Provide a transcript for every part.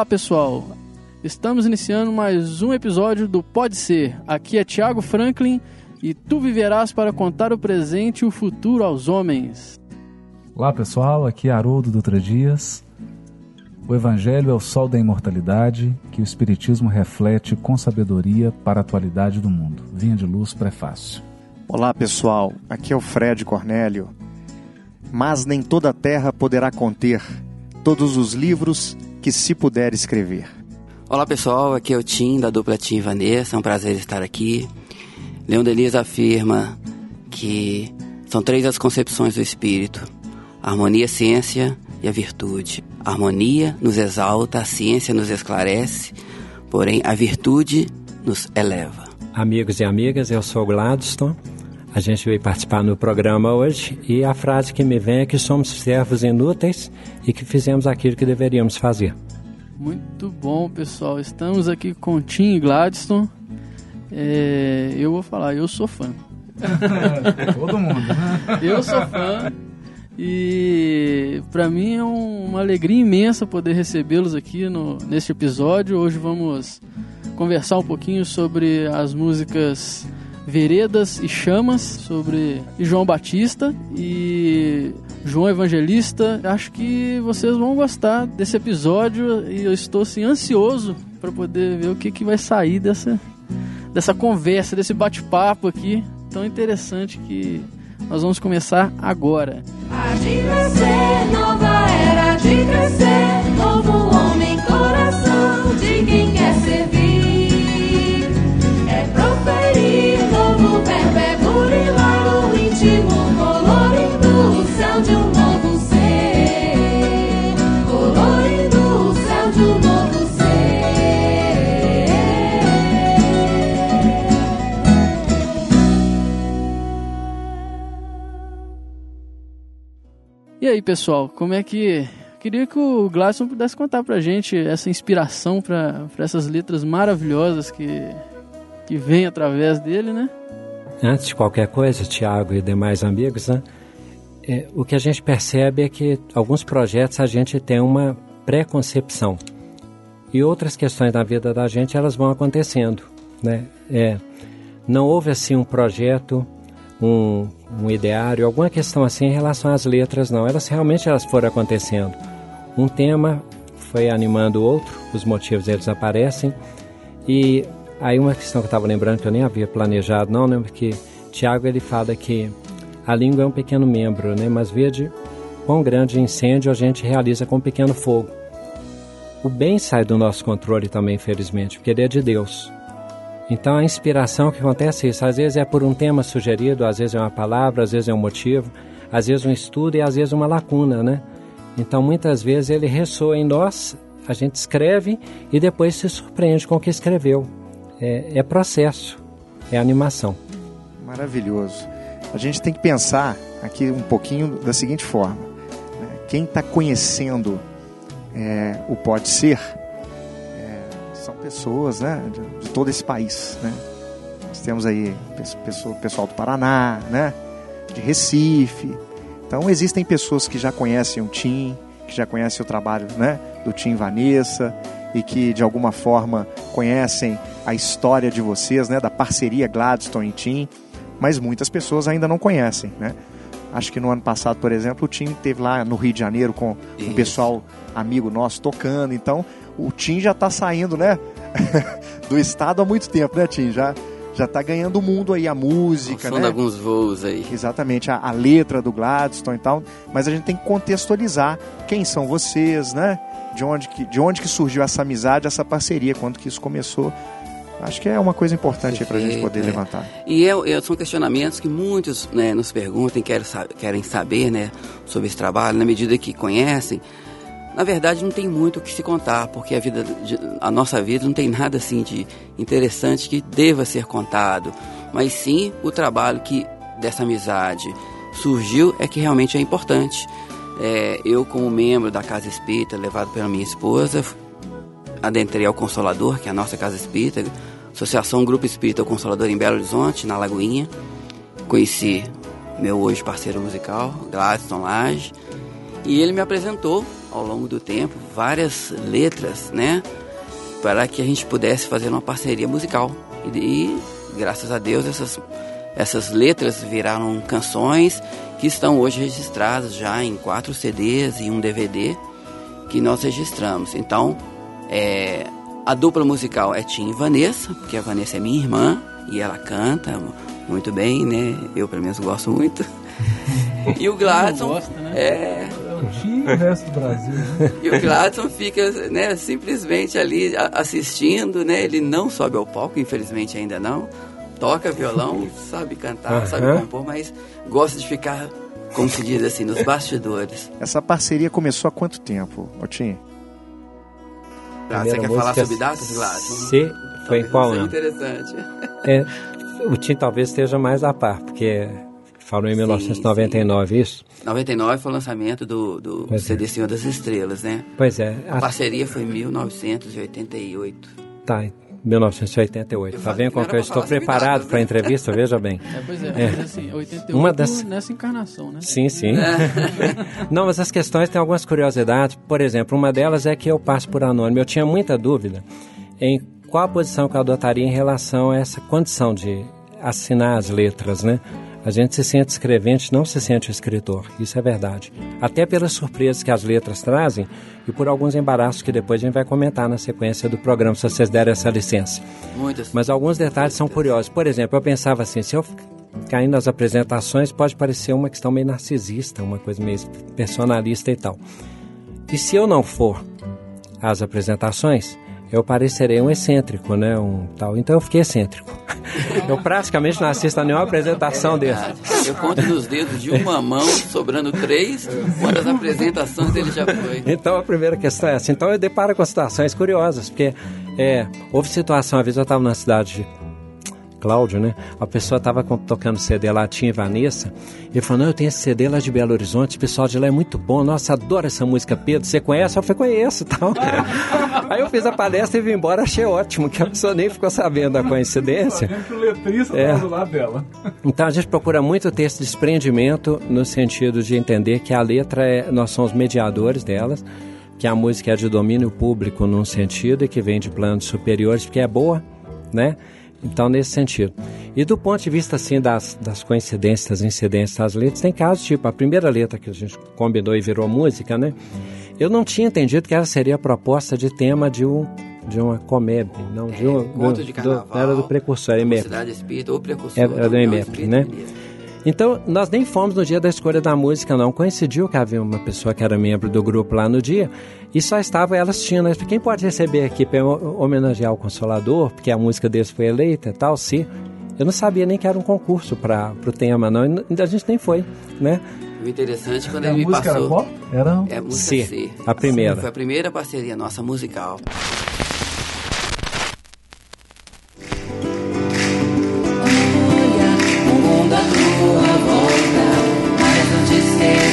Olá pessoal, estamos iniciando mais um episódio do Pode Ser. Aqui é Tiago Franklin e tu viverás para contar o presente e o futuro aos homens. Olá pessoal, aqui é Haroldo Dutra Dias. O Evangelho é o sol da imortalidade que o Espiritismo reflete com sabedoria para a atualidade do mundo. Vinha de luz, prefácio. Olá pessoal, aqui é o Fred Cornélio. Mas nem toda a terra poderá conter todos os livros que se puder escrever. Olá pessoal, aqui é o Tim da dupla Tim e Vanessa, é um prazer estar aqui. Leon Denis afirma que são três as concepções do espírito: a harmonia, a ciência e a virtude. A harmonia nos exalta, a ciência nos esclarece, porém a virtude nos eleva. Amigos e amigas, eu sou Gladstone. A gente veio participar no programa hoje e a frase que me vem é que somos servos inúteis e que fizemos aquilo que deveríamos fazer. Muito bom, pessoal. Estamos aqui com Tim e Gladstone. É, eu vou falar, eu sou fã. Todo mundo. Eu sou fã. E para mim é um, uma alegria imensa poder recebê-los aqui no, neste episódio. Hoje vamos conversar um pouquinho sobre as músicas Veredas e Chamas, sobre João Batista e João Evangelista. Acho que vocês vão gostar desse episódio e eu estou assim, ansioso para poder ver o que, que vai sair dessa, dessa conversa, desse bate-papo aqui tão interessante que nós vamos começar agora. Há de nascer, nova era de crescer, novo homem, coração de quem quer servir. E aí, pessoal, como é que. Queria que o Gladson pudesse contar pra gente essa inspiração para essas letras maravilhosas que, que vem através dele, né? Antes de qualquer coisa, Tiago e demais amigos, né, é, o que a gente percebe é que alguns projetos a gente tem uma preconcepção e outras questões da vida da gente elas vão acontecendo, né? É, não houve assim um projeto, um, um ideário, alguma questão assim em relação às letras, não. Elas realmente elas foram acontecendo. Um tema foi animando o outro, os motivos eles aparecem e aí uma questão que eu estava lembrando que eu nem havia planejado, não, lembro que Tiago ele fala que a língua é um pequeno membro, né? Mas vede quão grande incêndio a gente realiza com um pequeno fogo. O bem sai do nosso controle também, infelizmente, porque ele é de Deus. Então a inspiração que acontece é isso. Às vezes é por um tema sugerido, às vezes é uma palavra, às vezes é um motivo, às vezes um estudo e às vezes uma lacuna, né? Então muitas vezes ele ressoa em nós, a gente escreve e depois se surpreende com o que escreveu. É, é processo, é animação. Maravilhoso. A gente tem que pensar aqui um pouquinho da seguinte forma: né? quem está conhecendo é, o Pode Ser pessoas né, de, todo esse país. Né? Nós temos aí pessoa, pessoal do Paraná, né, de Recife. Então existem pessoas que já conhecem o Tim, que já conhecem o trabalho né, do Tim Vanessa e que de alguma forma conhecem a história de vocês, né, da parceria Gladstone e Tim, mas muitas pessoas ainda não conhecem, né? Acho que no ano passado, por exemplo, o Tim teve lá no Rio de Janeiro com um Isso. pessoal amigo nosso tocando, então o Tim já está saindo, né, do estado há muito tempo, né, Tim? Já já está ganhando o mundo aí a música, São né? alguns voos aí. Exatamente, a, a letra do Gladstone e tal, mas a gente tem que contextualizar quem são vocês, né? De onde que, de onde que surgiu essa amizade, essa parceria, quando que isso começou. Acho que é uma coisa importante para a gente poder é. levantar. E é, é, são questionamentos que muitos né, nos perguntam, querem, querem saber né, sobre esse trabalho, na medida que conhecem. Na verdade, não tem muito o que se contar, porque a, vida, a nossa vida não tem nada assim de interessante que deva ser contado, mas sim o trabalho que dessa amizade surgiu é que realmente é importante. É, eu, como membro da Casa Espírita, levado pela minha esposa, adentrei ao Consolador, que é a nossa Casa Espírita, Associação Grupo Espírita Consolador em Belo Horizonte, na Lagoinha. Conheci meu hoje parceiro musical, Gladstone Lage, e ele me apresentou ao longo do tempo várias letras, né, para que a gente pudesse fazer uma parceria musical. E, e graças a Deus essas essas letras viraram canções que estão hoje registradas já em quatro CDs e um DVD que nós registramos. Então, é, a dupla musical é Tim e Vanessa, porque a Vanessa é minha irmã e ela canta muito bem, né? Eu, pelo menos, gosto muito. E o Gladson. Gosta, né? É. E o resto do Brasil. Né? E o Gladson fica né, simplesmente ali assistindo, né? Ele não sobe ao palco, infelizmente ainda não. Toca violão, sabe cantar, uhum. sabe compor, mas gosta de ficar, como se diz assim, nos bastidores. Essa parceria começou há quanto tempo, Otinho? Ah, você quer falar sobre datas, Gladson? Se foi em qual ano? interessante. É, o Tim talvez esteja mais a par, porque falou em sim, 1999 sim. isso? 99 foi o lançamento do, do CD é. Senhor das Estrelas, né? Pois é. A, a parceria foi em 1988. Tá, 1988. Tá vendo como que eu estou preparado para a entrevista? Veja bem. É, pois é, é. mas assim, 88 Uma das... nessa encarnação, né? Sim, sim. É. Não, mas as questões têm algumas curiosidades. Por exemplo, uma delas é que eu passo por anônimo. Eu tinha muita dúvida em qual a posição que eu adotaria em relação a essa condição de assinar as letras, né? A gente se sente escrevente, não se sente escritor. Isso é verdade. Até pelas surpresas que as letras trazem e por alguns embaraços que depois a gente vai comentar na sequência do programa, se vocês derem essa licença. Muitas. Mas alguns detalhes são curiosos. Por exemplo, eu pensava assim, se eu cair nas apresentações, pode parecer uma questão meio narcisista, uma coisa meio personalista e tal. E se eu não for às apresentações, eu parecerei um excêntrico, né? Um tal. Então eu fiquei excêntrico. Eu praticamente não assisto a nenhuma apresentação é dessa. Eu conto nos dedos de uma mão, sobrando três, quantas apresentações ele já foi. Então a primeira questão é essa. Então eu deparo com situações curiosas, porque é, houve situação, uma vez eu estava na cidade de Cláudio, né? A pessoa estava tocando CD lá, tinha Vanessa. Ele falou: Não, eu tenho esse CD lá de Belo Horizonte, o pessoal de lá é muito bom. Nossa, adoro essa música, Pedro. Você conhece? Eu falei: Conheço tal. Aí eu fiz a palestra e vim embora, achei ótimo, que a pessoa nem ficou sabendo da coincidência. o letrista é. do lado dela. Então a gente procura muito ter esse desprendimento no sentido de entender que a letra é. Nós somos mediadores delas que a música é de domínio público num sentido e que vem de planos superiores porque é boa, né? Então, nesse sentido. E do ponto de vista, assim, das, das coincidências, das incidências das letras, tem casos tipo a primeira letra que a gente combinou e virou música, né? Eu não tinha entendido que ela seria a proposta de tema de um de uma comédia, não de um, conto de carnaval, do, era do precursor, EMEP. Espírita ou precursor. Era, do EMEP, né? Então, nós nem fomos no dia da escolha da música, não. Coincidiu que havia uma pessoa que era membro do grupo lá no dia e só estava ela assistindo. Né? Quem pode receber aqui para homenagear o Consolador, porque a música deles foi eleita e tal, se. Eu não sabia nem que era um concurso para o tema, não. A gente nem foi, né? O interessante é quando ele me passou. Era qual? Era... É a música C, C. A primeira. Sim, foi a primeira parceria nossa musical. name.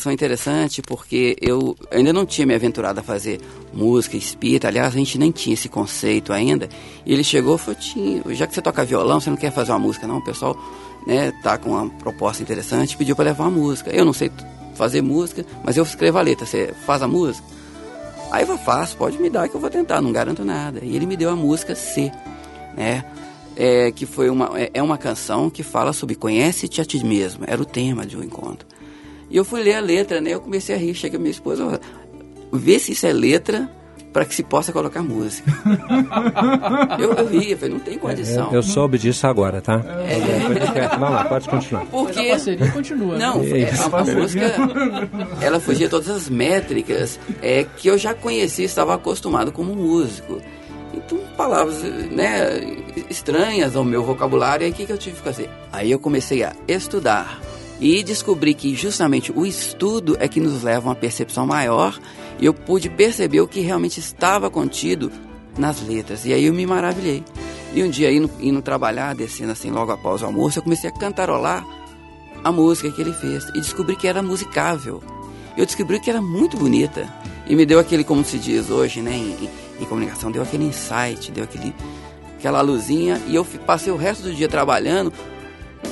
Canção interessante porque eu ainda não tinha me aventurado a fazer música espírita. Aliás, a gente nem tinha esse conceito ainda. E ele chegou e falou: Tinha, já que você toca violão, você não quer fazer uma música, não? O pessoal né, tá com uma proposta interessante, pediu para levar uma música. Eu não sei fazer música, mas eu escrevo a letra. Você faz a música? Aí eu faço, pode me dar que eu vou tentar, não garanto nada. E ele me deu a música C, né? É, que foi uma, é, é uma canção que fala sobre conhece-te a ti mesmo. Era o tema de um encontro. E eu fui ler a letra, né? Eu comecei a rir, chega minha esposa, vê se isso é letra para que se possa colocar música. eu, eu ri, eu falei, não tem condição. Eu, eu soube disso agora, tá? É. Vamos lá, pode continuar. Porque Mas a parceria continua. Né? Não, é, a, a, música, ela fugia todas as métricas é, que eu já conhecia, estava acostumado como músico. Então, palavras né, estranhas ao meu vocabulário, aí o que, que eu tive que fazer? Aí eu comecei a estudar e descobri que justamente o estudo é que nos leva a uma percepção maior e eu pude perceber o que realmente estava contido nas letras. E aí eu me maravilhei. E um dia, indo, indo trabalhar, descendo assim logo após o almoço, eu comecei a cantarolar a música que ele fez e descobri que era musicável. Eu descobri que era muito bonita e me deu aquele, como se diz hoje, né, em, em comunicação, deu aquele insight, deu aquele, aquela luzinha e eu passei o resto do dia trabalhando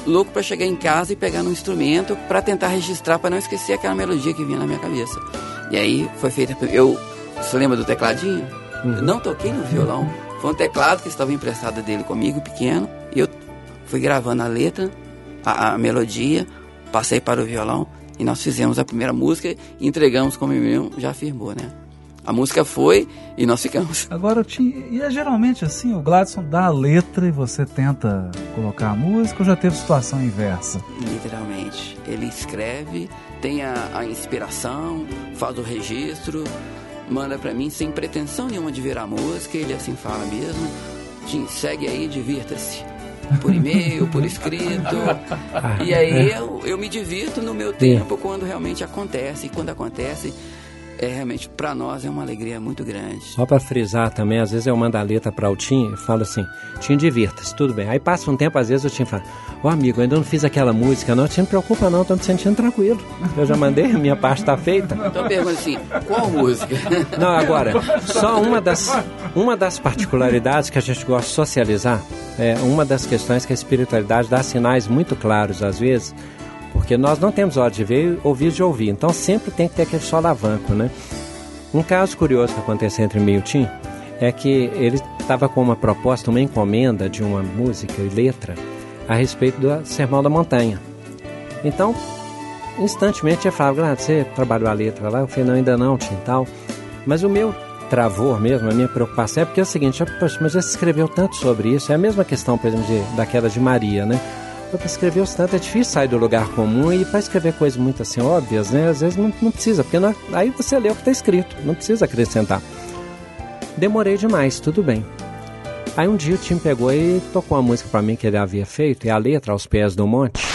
louco para chegar em casa e pegar no instrumento para tentar registrar, para não esquecer aquela melodia que vinha na minha cabeça. E aí foi feita. Eu. Você lembra do tecladinho? Uhum. Eu não toquei no violão. Foi um teclado que estava emprestado dele comigo, pequeno. E eu fui gravando a letra, a, a melodia, passei para o violão e nós fizemos a primeira música e entregamos como o meu já afirmou, né? A música foi e nós ficamos. Agora, tinha, e é geralmente assim, o Gladson dá a letra e você tenta colocar a música ou já teve situação inversa? Literalmente. Ele escreve, tem a, a inspiração, faz o registro, manda para mim sem pretensão nenhuma de virar música, ele assim fala mesmo. Tim, segue aí, divirta-se por e-mail, por escrito. e aí eu, eu me divirto no meu tempo quando realmente acontece. E quando acontece, é realmente para nós é uma alegria muito grande. Só para frisar também, às vezes eu mando a letra para o Tim e falo assim: Tim, divirta-se, tudo bem. Aí passa um tempo, às vezes o Tim fala: Ô amigo, ainda não fiz aquela música, não, Tim, não preocupa não, tô me sentindo tranquilo. Eu já mandei, a minha parte está feita. Então pergunta assim: qual música? Não, agora, só uma das, uma das particularidades que a gente gosta de socializar, é uma das questões que a espiritualidade dá sinais muito claros às vezes porque nós não temos olhos de ver ouvidos de ouvir, então sempre tem que ter aquele solavanco, né? Um caso curioso que aconteceu entre mim e o Tim é que ele estava com uma proposta, uma encomenda de uma música e letra a respeito do Sermão da Montanha. Então, instantemente ele falava, ah, você trabalhou a letra lá? Eu falei, não, ainda não, Tim, tal. Mas o meu travor mesmo, a minha preocupação é porque é o seguinte, mas você escreveu tanto sobre isso, é a mesma questão, por exemplo, de, da queda de Maria, né? Para escrever os tanto é difícil sair do lugar comum e para escrever coisas muito assim óbvias, né? Às vezes não, não precisa, porque não, aí você lê o que está escrito, não precisa acrescentar. Demorei demais, tudo bem. Aí um dia o Tim pegou e tocou uma música para mim que ele havia feito, e a letra aos pés do monte.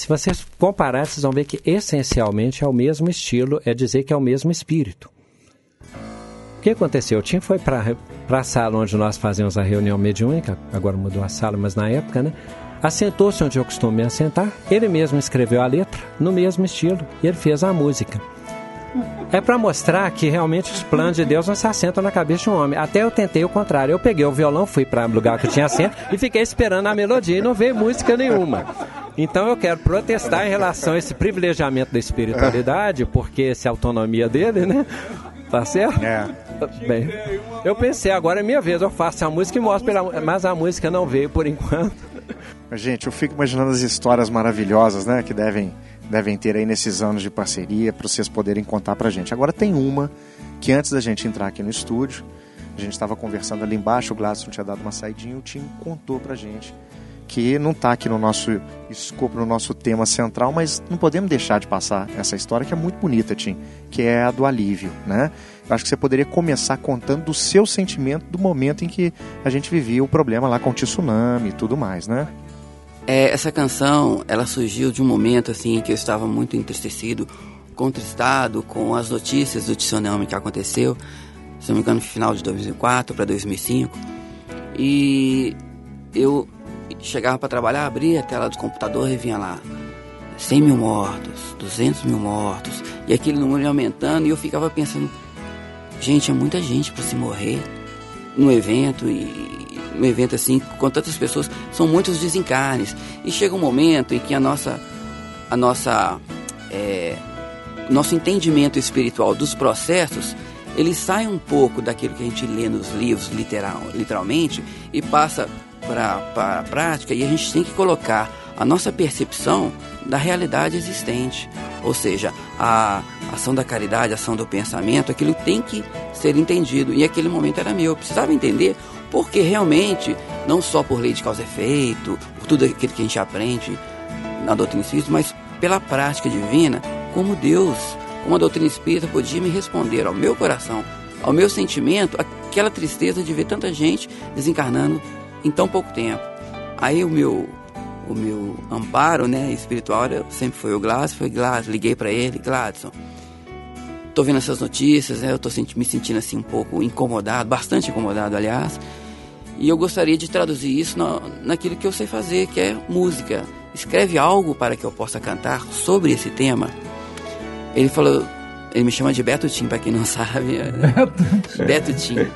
Se vocês compararem, vocês vão ver que essencialmente é o mesmo estilo, é dizer que é o mesmo espírito. O que aconteceu? O Tim foi para a sala onde nós fazíamos a reunião mediúnica, agora mudou a sala, mas na época, né? Assentou-se onde eu costumo me assentar, ele mesmo escreveu a letra, no mesmo estilo, e ele fez a música. É para mostrar que realmente os planos de Deus não se assentam na cabeça de um homem. Até eu tentei o contrário. Eu peguei o violão, fui para o lugar que tinha assento e fiquei esperando a melodia e não veio música nenhuma. Então eu quero protestar em relação a esse privilegiamento da espiritualidade, porque essa é autonomia dele, né? Tá certo? É. Bem, eu pensei, agora é minha vez, eu faço a música e mostro, pela, mas a música não veio por enquanto. Gente, eu fico imaginando as histórias maravilhosas, né, que devem devem ter aí nesses anos de parceria para vocês poderem contar para a gente. Agora tem uma que antes da gente entrar aqui no estúdio, a gente estava conversando ali embaixo, o Gladson tinha dado uma saidinha, o Tim contou para a gente que não está aqui no nosso escopo, no nosso tema central, mas não podemos deixar de passar essa história que é muito bonita, Tim, que é a do alívio, né? Eu acho que você poderia começar contando do seu sentimento do momento em que a gente vivia o problema lá com o tsunami e tudo mais, né? É, essa canção, ela surgiu de um momento assim que eu estava muito entristecido, contristado com as notícias do tsunami que aconteceu, se não me engano, no final de 2004 para 2005. E eu chegava para trabalhar, abria a tela do computador e vinha lá 100 mil mortos, 200 mil mortos, e aquele número aumentando e eu ficava pensando, gente, é muita gente para se morrer no evento e um evento assim com tantas pessoas são muitos desencarnes e chega um momento em que a nossa a nossa é, nosso entendimento espiritual dos processos ele sai um pouco daquilo que a gente lê nos livros literal, literalmente e passa para a prática e a gente tem que colocar a nossa percepção da realidade existente. Ou seja, a ação da caridade, a ação do pensamento, aquilo tem que ser entendido. E aquele momento era meu. Eu precisava entender porque realmente, não só por lei de causa e efeito, por tudo aquilo que a gente aprende na doutrina espírita, mas pela prática divina, como Deus, como a doutrina espírita podia me responder ao meu coração, ao meu sentimento, aquela tristeza de ver tanta gente desencarnando em tão pouco tempo. Aí o meu o meu amparo, né, espiritual sempre foi o Gladson, foi Gladson, liguei para ele, Gladson, tô vendo essas notícias, né, eu tô me sentindo assim um pouco incomodado, bastante incomodado, aliás, e eu gostaria de traduzir isso na, naquilo que eu sei fazer, que é música. Escreve algo para que eu possa cantar sobre esse tema. Ele falou, ele me chama de Beto Tim, para quem não sabe. Beto Tim.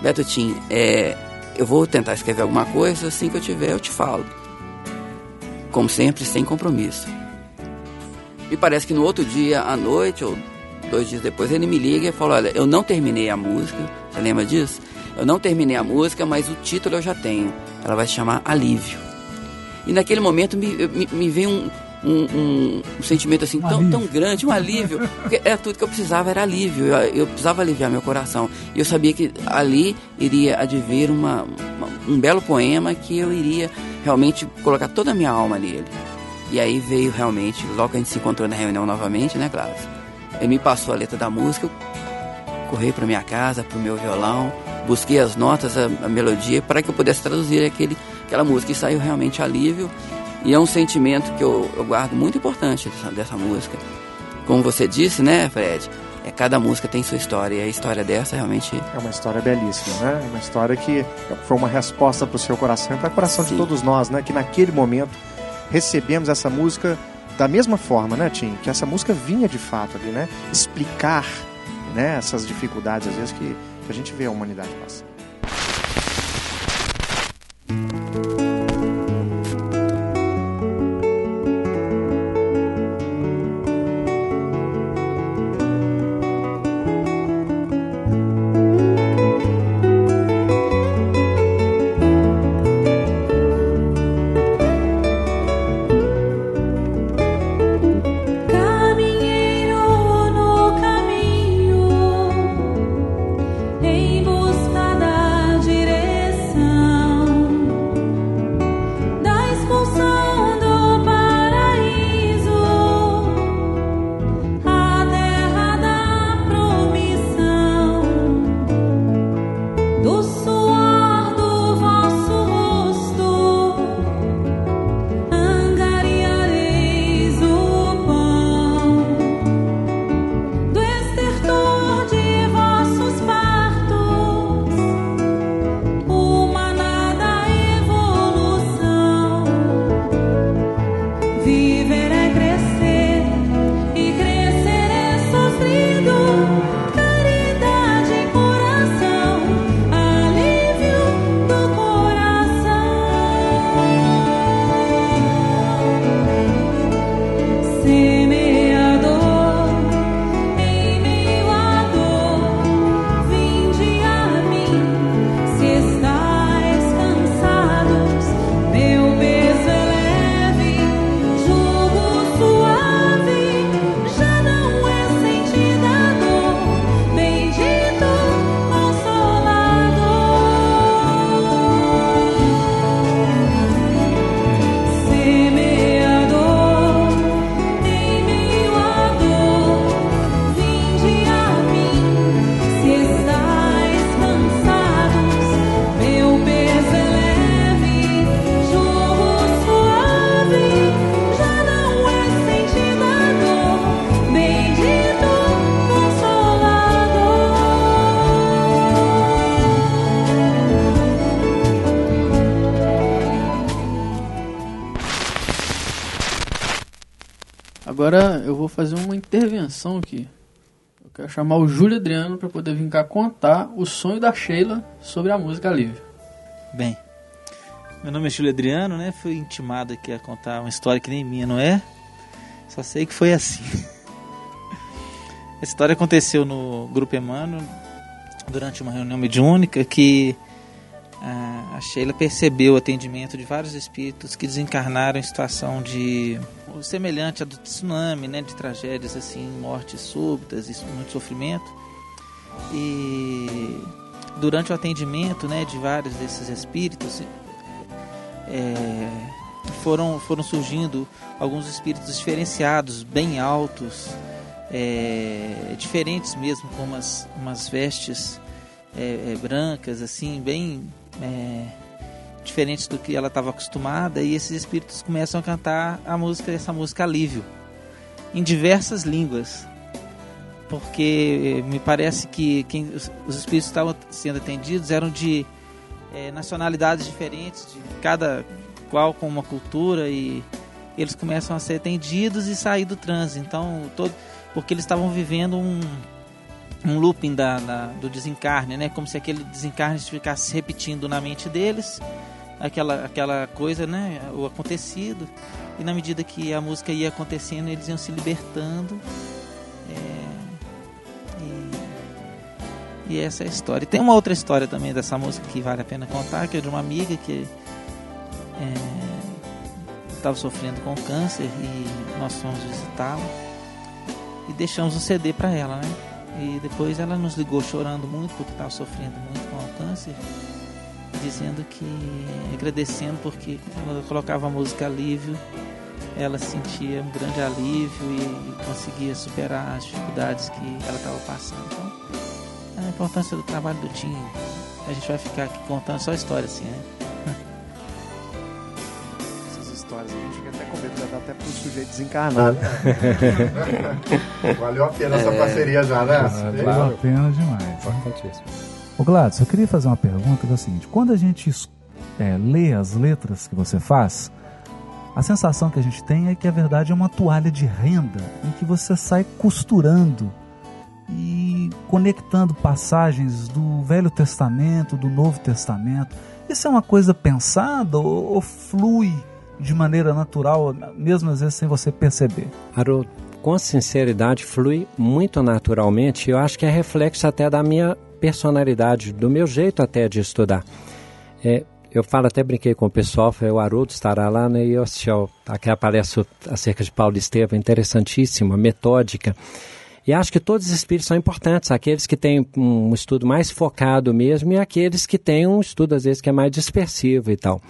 Beto Tim, é, eu vou tentar escrever alguma coisa, assim que eu tiver, eu te falo. Como sempre, sem compromisso. E parece que no outro dia, à noite, ou dois dias depois, ele me liga e fala: Olha, eu não terminei a música. Você lembra disso? Eu não terminei a música, mas o título eu já tenho. Ela vai se chamar Alívio. E naquele momento me, me, me veio um, um, um, um, sentimento assim um tão, tão grande, um alívio, porque era tudo que eu precisava, era alívio, eu, eu, precisava aliviar meu coração. E eu sabia que ali iria advir uma, uma, um belo poema que eu iria realmente colocar toda a minha alma nele. E aí veio realmente, logo que a gente se encontrou na reunião novamente, né, Gladys? Ele me passou a letra da música, eu corri para minha casa, para o meu violão, busquei as notas, a, a melodia, para que eu pudesse traduzir aquele, aquela música. E saiu realmente alívio. E é um sentimento que eu, eu guardo muito importante dessa, dessa, música. Como você disse, né, Fred? É, cada música tem sua história e a história dessa realmente. É uma história belíssima, né? É uma história que foi uma resposta para o seu coração e para o coração Sim. de todos nós, né? Que naquele momento recebemos essa música da mesma forma, né, Tim? Que essa música vinha de fato ali, né? Explicar né, essas dificuldades, às vezes, que que a gente vê a humanidade passando. Fazer uma intervenção aqui. Eu quero chamar o Júlio Adriano para poder vir cá contar o sonho da Sheila sobre a música livre. Bem, meu nome é Júlio Adriano, né? Fui intimado aqui a contar uma história que nem minha, não é? Só sei que foi assim. A história aconteceu no Grupo Emmanuel durante uma reunião mediúnica que a Sheila percebeu o atendimento de vários espíritos que desencarnaram em situação de semelhante a do tsunami, né, de tragédias assim, mortes súbitas muito sofrimento. E durante o atendimento, né, de vários desses espíritos, é, foram foram surgindo alguns espíritos diferenciados, bem altos, é, diferentes mesmo, com umas, umas vestes é, é brancas, assim, bem é, diferentes do que ela estava acostumada, e esses espíritos começam a cantar a música, essa música Alívio, em diversas línguas. Porque me parece que quem, os, os espíritos estavam sendo atendidos eram de é, nacionalidades diferentes, de cada qual com uma cultura, e eles começam a ser atendidos e sair do transe. Então, todo, porque eles estavam vivendo um, um looping da, da, do desencarne, né? Como se aquele desencarne ficasse repetindo na mente deles, aquela, aquela coisa, né? O acontecido. E na medida que a música ia acontecendo, eles iam se libertando. É, e, e, essa é a história. E tem uma outra história também dessa música que vale a pena contar, que é de uma amiga que estava é, sofrendo com câncer e nós fomos visitá-la e deixamos um CD para ela, né? E depois ela nos ligou chorando muito porque estava sofrendo muito com o câncer, dizendo que agradecendo porque quando eu colocava a música alívio, ela sentia um grande alívio e conseguia superar as dificuldades que ela estava passando. Então, a importância do trabalho do Tim, a gente vai ficar aqui contando só história assim, né? Pro sujeito desencarnar. Né? Valeu a pena essa parceria já, né? Valeu a pena demais. Importantíssimo. Ô Gladys, eu queria fazer uma pergunta que é a seguinte: quando a gente é, lê as letras que você faz, a sensação que a gente tem é que a verdade é uma toalha de renda em que você sai costurando e conectando passagens do Velho Testamento, do Novo Testamento. Isso é uma coisa pensada ou, ou flui de maneira natural, mesmo às vezes sem você perceber? Haroldo, com sinceridade, flui muito naturalmente. Eu acho que é reflexo até da minha personalidade, do meu jeito até de estudar. É, eu falo, até brinquei com o pessoal, foi o Haroldo estará lá, né, e eu assisti aquela palestra acerca de Paulo Estevam, interessantíssima, metódica. E acho que todos os espíritos são importantes, aqueles que têm um estudo mais focado mesmo e aqueles que têm um estudo, às vezes, que é mais dispersivo e tal.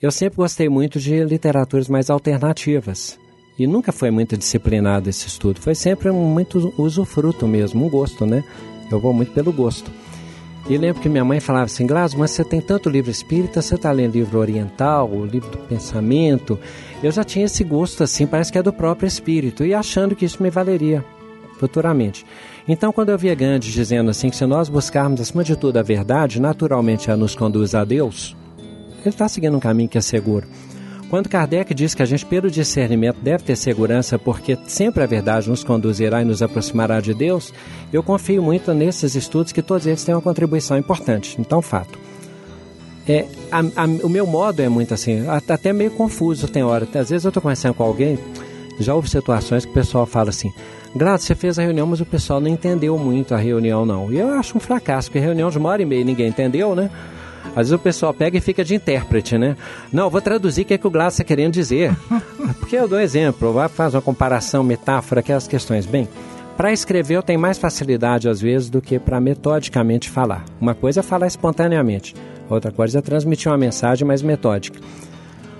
Eu sempre gostei muito de literaturas mais alternativas. E nunca foi muito disciplinado esse estudo. Foi sempre muito usufruto mesmo, um gosto, né? Eu vou muito pelo gosto. E lembro que minha mãe falava assim, Glas, mas você tem tanto livro espírita, você está lendo livro oriental, livro do pensamento. Eu já tinha esse gosto assim, parece que é do próprio espírito, e achando que isso me valeria futuramente. Então, quando eu via Gandhi dizendo assim que se nós buscarmos acima de tudo a verdade, naturalmente ela nos conduz a Deus, ele está seguindo um caminho que é seguro. Quando Kardec diz que a gente, pelo discernimento, deve ter segurança porque sempre a verdade nos conduzirá e nos aproximará de Deus, eu confio muito nesses estudos que todos eles têm uma contribuição importante. Então, fato. É, a, a, o meu modo é muito assim, até meio confuso tem hora. Às vezes eu estou conversando com alguém, já houve situações que o pessoal fala assim: Grato, você fez a reunião, mas o pessoal não entendeu muito a reunião, não. E eu acho um fracasso, porque reunião de uma hora e meia ninguém entendeu, né? Às vezes o pessoal pega e fica de intérprete, né? Não, vou traduzir o que, é que o Glass está querendo dizer. Porque eu dou exemplo, vai fazer uma comparação, metáfora, aquelas questões. Bem, para escrever eu tenho mais facilidade às vezes do que para metodicamente falar. Uma coisa é falar espontaneamente, outra coisa é transmitir uma mensagem mais metódica.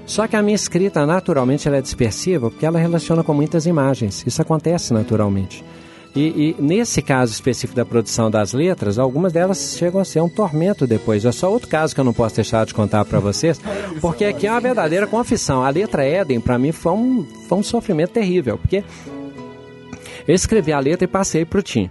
Só que a minha escrita, naturalmente, ela é dispersiva porque ela relaciona com muitas imagens. Isso acontece naturalmente. E, e, nesse caso específico da produção das letras, algumas delas chegam a ser um tormento depois. É só outro caso que eu não posso deixar de contar para vocês, porque aqui é uma verdadeira confissão. A letra Éden, para mim, foi um, foi um sofrimento terrível, porque eu escrevi a letra e passei para o Tim.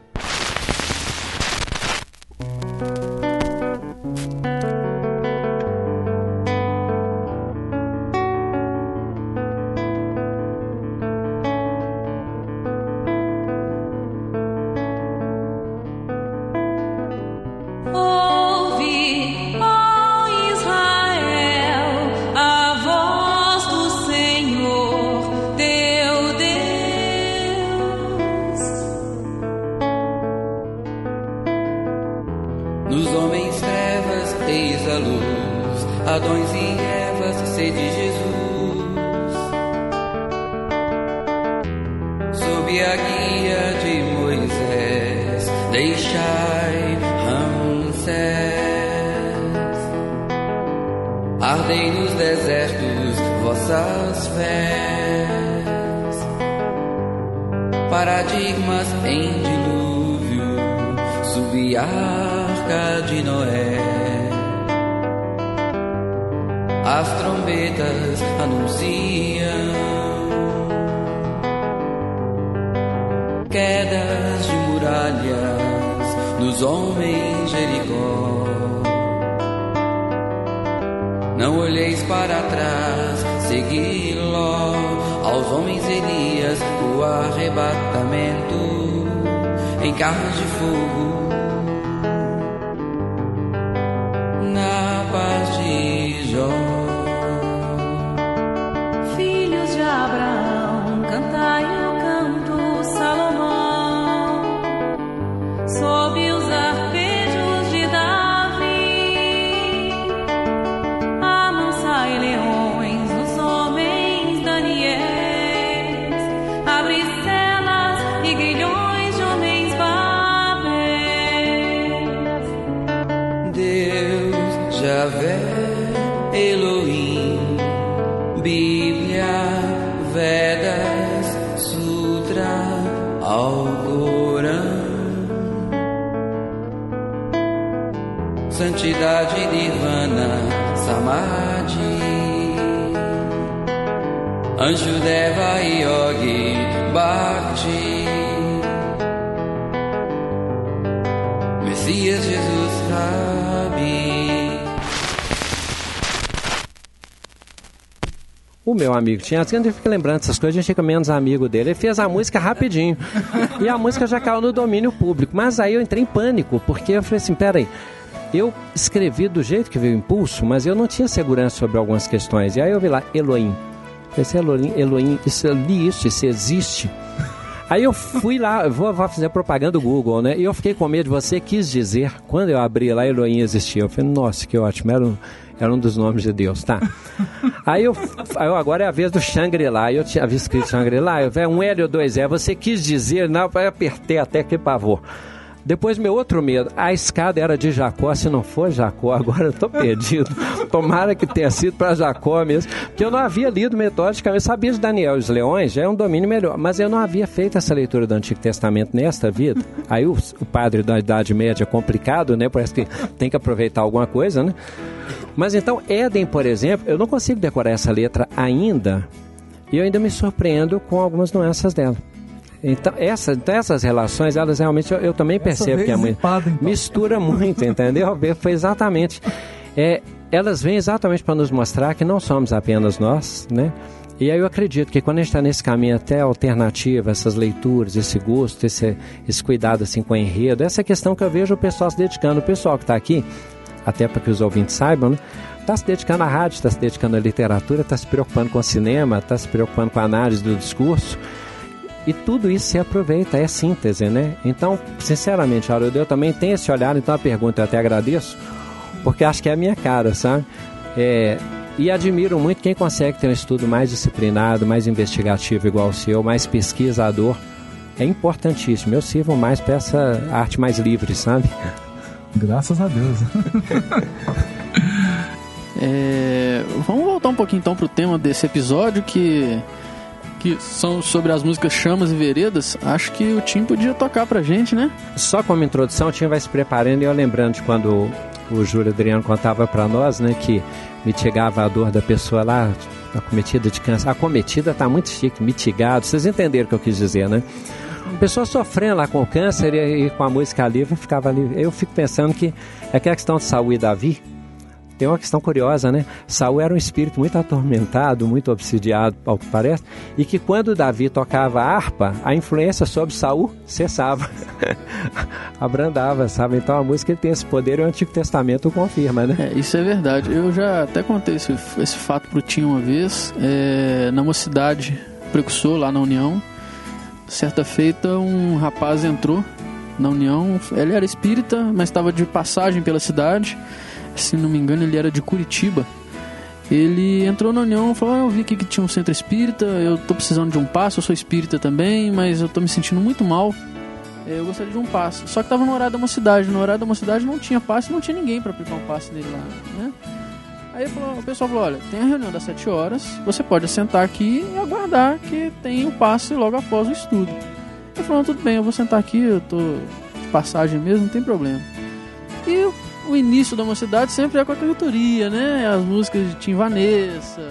Amigo tinha, assim, eu fico lembrando dessas coisas, a gente fica menos amigo dele. Ele fez a música rapidinho. e a música já caiu no domínio público. Mas aí eu entrei em pânico, porque eu falei assim, peraí, eu escrevi do jeito que veio o impulso, mas eu não tinha segurança sobre algumas questões. E aí eu vi lá, Elohim. Esse Elohim, Elohim, isso, eu li isso, isso existe. Aí eu fui lá, vou, vou fazer propaganda do Google, né? E eu fiquei com medo você quis dizer, quando eu abri lá, Elohim existia. Eu falei, nossa, que ótimo, era um, era um dos nomes de Deus, tá? Aí eu, eu agora é a vez do Shangri-La, eu tinha visto escrito Shangri-La, eu falei, um L ou dois é, você quis dizer, não, eu apertei até que pavor. Depois, meu outro medo, a escada era de Jacó, se não for Jacó, agora eu tô perdido. Tomara que tenha sido para Jacó mesmo, porque eu não havia lido metodicamente, sabia de Daniel e os leões, já é um domínio melhor, mas eu não havia feito essa leitura do Antigo Testamento nesta vida. Aí o, o padre da Idade Média é complicado, né? Parece que tem que aproveitar alguma coisa, né? Mas então, Éden, por exemplo, eu não consigo decorar essa letra ainda, e eu ainda me surpreendo com algumas nuances dela. Então, essa, então essas relações, elas realmente, eu, eu também percebo que a mãe empada, então. mistura muito, entendeu? Foi exatamente. É, elas vêm exatamente para nos mostrar que não somos apenas nós, né? E aí eu acredito que quando a gente está nesse caminho até alternativo, essas leituras, esse gosto, esse, esse cuidado assim com o enredo, essa questão que eu vejo o pessoal se dedicando, o pessoal que está aqui, até para que os ouvintes saibam, né? Está se dedicando à rádio, está se dedicando à literatura, está se preocupando com o cinema, está se preocupando com a análise do discurso. E tudo isso se aproveita, é síntese, né? Então, sinceramente, Haroldo, eu também tenho esse olhar, então a pergunta eu até agradeço, porque acho que é a minha cara, sabe? É, e admiro muito quem consegue ter um estudo mais disciplinado, mais investigativo igual o seu, mais pesquisador. É importantíssimo. Eu sirvo mais para essa arte mais livre, sabe? Graças a Deus. É, vamos voltar um pouquinho então pro tema desse episódio que que são sobre as músicas Chamas e Veredas. Acho que o Tim podia tocar pra gente, né? Só como introdução, o Tim vai se preparando e eu lembrando de quando o Júlio Adriano contava para nós, né, que mitigava a dor da pessoa lá, acometida de câncer. Acometida tá muito chique, mitigado. Vocês entenderam o que eu quis dizer, né? A pessoa sofrendo lá com câncer e, e com a música livre ficava ali. Eu fico pensando que é aquela questão de Saul e Davi. Tem uma questão curiosa, né? Saul era um espírito muito atormentado, muito obsidiado, ao que parece, e que quando Davi tocava a harpa, a influência sobre Saul cessava, abrandava, sabe? Então a música tem esse poder e o Antigo Testamento o confirma, né? É, isso é verdade. Eu já até contei esse, esse fato pro Tim uma vez, é, na mocidade precursor, lá na União. Certa feita, um rapaz entrou na União, ele era espírita, mas estava de passagem pela cidade. Se não me engano, ele era de Curitiba. Ele entrou na União e falou: ah, Eu vi aqui que tinha um centro espírita, eu tô precisando de um passo, eu sou espírita também, mas eu tô me sentindo muito mal. É, Eu gostaria de um passo. Só que tava no horário da mocidade. No horário da mocidade não tinha passe, não tinha ninguém para aplicar um passe nele lá, né? Aí o pessoal falou: olha, tem a reunião das 7 horas, você pode sentar aqui e aguardar que tem o passe logo após o estudo. Ele falou: tudo bem, eu vou sentar aqui, eu tô de passagem mesmo, não tem problema. E o- início da mocidade sempre é com a cantoria, né? As músicas de Tim Vanessa,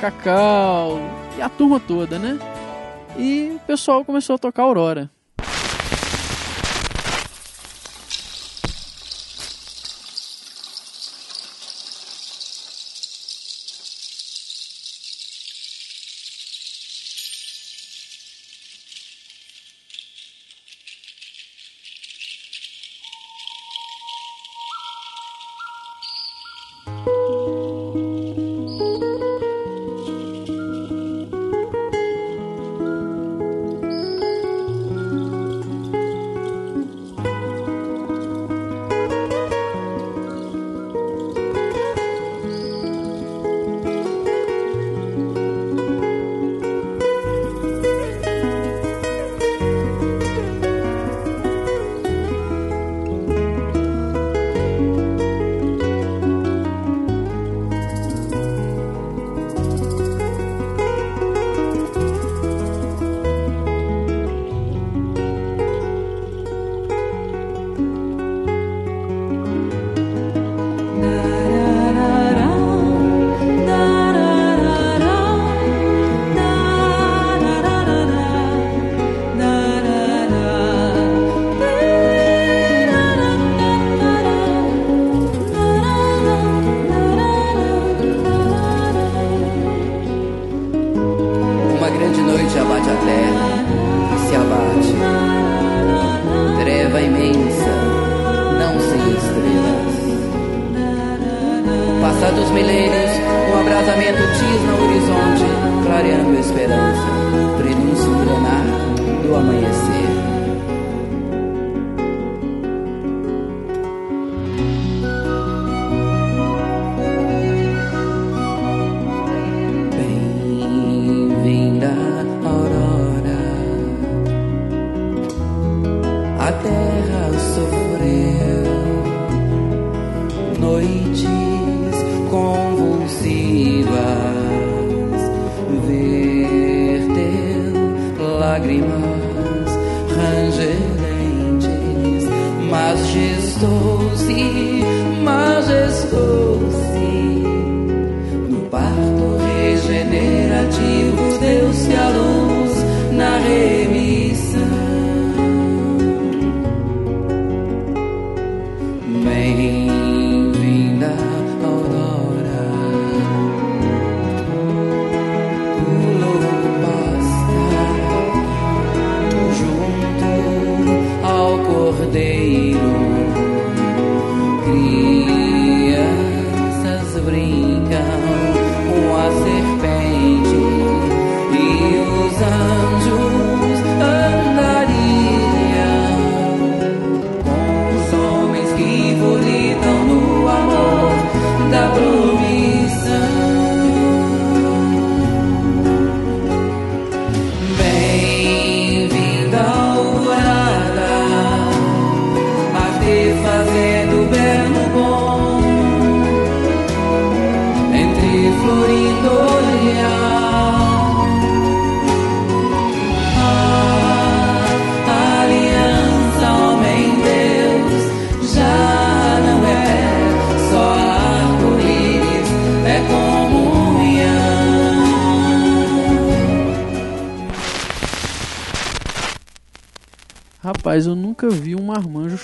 Cacau e a turma toda, né? E o pessoal começou a tocar Aurora.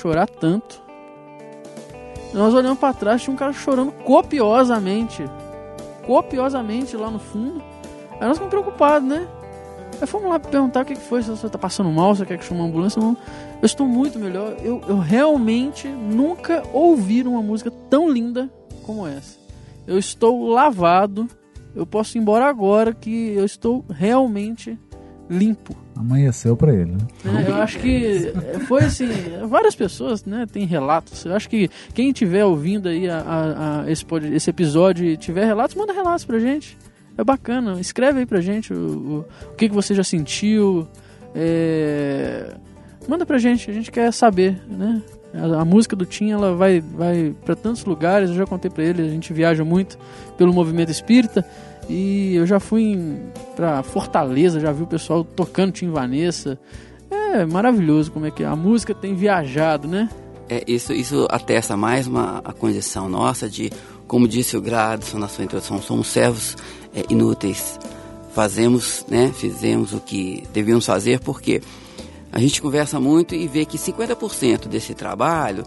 Chorar tanto. Nós olhamos pra trás, tinha um cara chorando copiosamente. Copiosamente lá no fundo. Aí nós ficamos preocupados, né? Aí fomos lá perguntar o que foi, se você tá passando mal, se quer que chame uma ambulância. Não. Eu estou muito melhor. Eu, eu realmente nunca ouvi uma música tão linda como essa. Eu estou lavado. Eu posso ir embora agora que eu estou realmente limpo. Amanheceu pra ele, né? É, eu acho que foi assim, várias pessoas, né, tem relatos. Eu acho que quem estiver ouvindo aí a, a- a esse, pod- esse episódio e tiver relatos, manda relatos pra gente. É bacana, escreve aí pra gente o, o, o que, que você já sentiu. é, Manda pra gente, a gente quer saber, né? A, a música do Tim, ela vai, vai para tantos lugares, eu já contei pra ele, a gente viaja muito pelo movimento espírita. E eu já fui em, pra Fortaleza, já vi o pessoal tocando Tim Vanessa. É maravilhoso como é que a música tem viajado, né? É, isso, isso atesta mais uma a condição nossa de, como disse o Gradson na sua introdução, somos servos é, inúteis. Fazemos, né, fizemos o que devíamos fazer porque a gente conversa muito e vê que 50% desse trabalho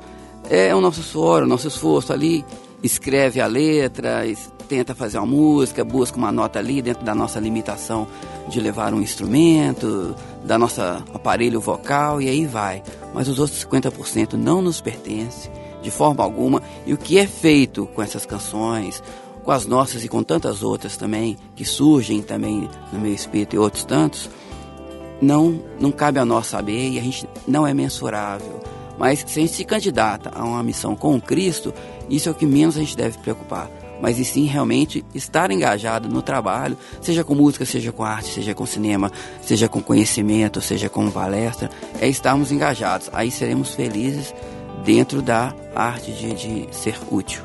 é o nosso suor, o nosso esforço ali, escreve a letra, tenta fazer uma música, busca uma nota ali dentro da nossa limitação de levar um instrumento, da nossa aparelho vocal e aí vai. Mas os outros 50% não nos pertence de forma alguma e o que é feito com essas canções, com as nossas e com tantas outras também que surgem também no meu espírito e outros tantos, não, não cabe a nós saber e a gente não é mensurável. Mas se a gente se candidata a uma missão com Cristo, isso é o que menos a gente deve preocupar. Mas e sim realmente estar engajado no trabalho, seja com música, seja com arte, seja com cinema, seja com conhecimento, seja com palestra, é estarmos engajados. Aí seremos felizes dentro da arte de, de ser útil.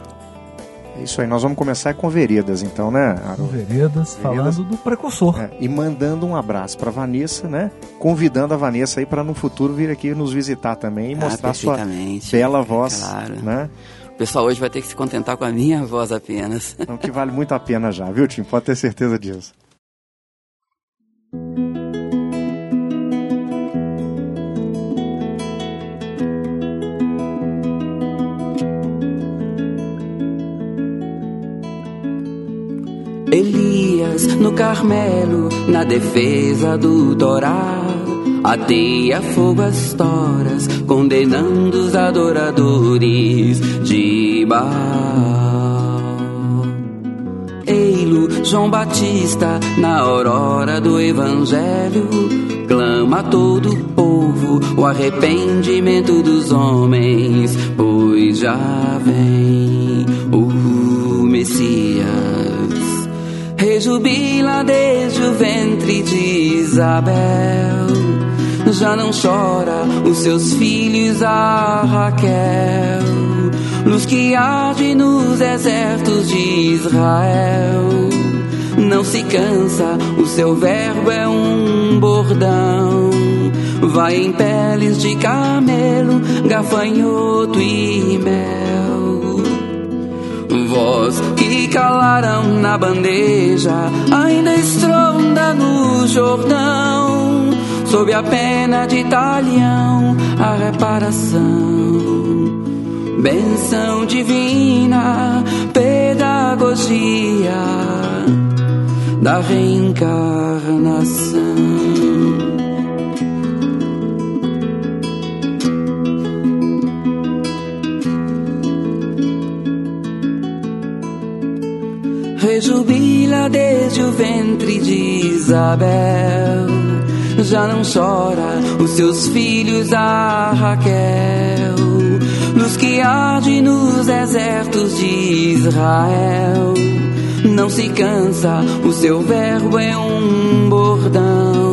É isso aí, nós vamos começar com veredas, então, né, Com Haroldo? Veredas, falando do precursor. É, e mandando um abraço para Vanessa, né? Convidando a Vanessa aí para no futuro vir aqui nos visitar também e Ah, mostrar sua perfeitamente. bela voz, Claro. né? O pessoal hoje vai ter que se contentar com a minha voz apenas. Então, que vale muito a pena já, viu, Tim? Pode ter certeza disso. Elias no Carmelo, na defesa do Dourado, ateia fogo às toras, condenando os adoradores de Baal. Eilo, João Batista, na aurora do Evangelho, clama a todo o povo o arrependimento dos homens, pois já vem o Messias. Rejubila desde o ventre de Isabel. Já não chora os seus filhos a Raquel. Luz que arde nos desertos de Israel. Não se cansa, o seu verbo é um bordão. Vai em peles de camelo, gafanhoto e mel. Voz que calaram na bandeja, ainda estronda no Jordão, sob a pena de talhão, a reparação. Benção divina, pedagogia da reencarnação. Rejubila desde o ventre de Isabel. Já não chora os seus filhos a Raquel. Luz que arde nos desertos de Israel. Não se cansa, o seu verbo é um bordão.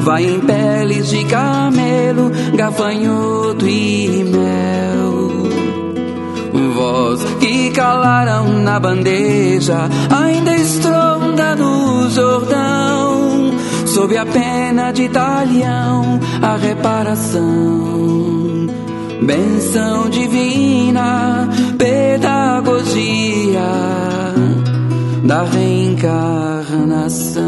Vai em peles de camelo, gafanhoto e mel. Voz que calaram na bandeja, ainda estronda no Jordão, sob a pena de talhão, a reparação. Benção divina, pedagogia da reencarnação.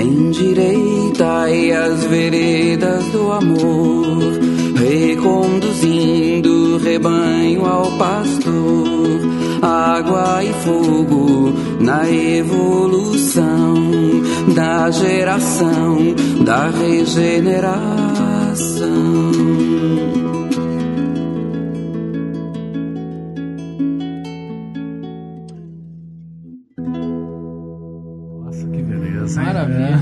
Endireitai as veredas do amor, reconduzindo o rebanho ao pastor, água e fogo na evolução da geração da regeneração. Maravilha.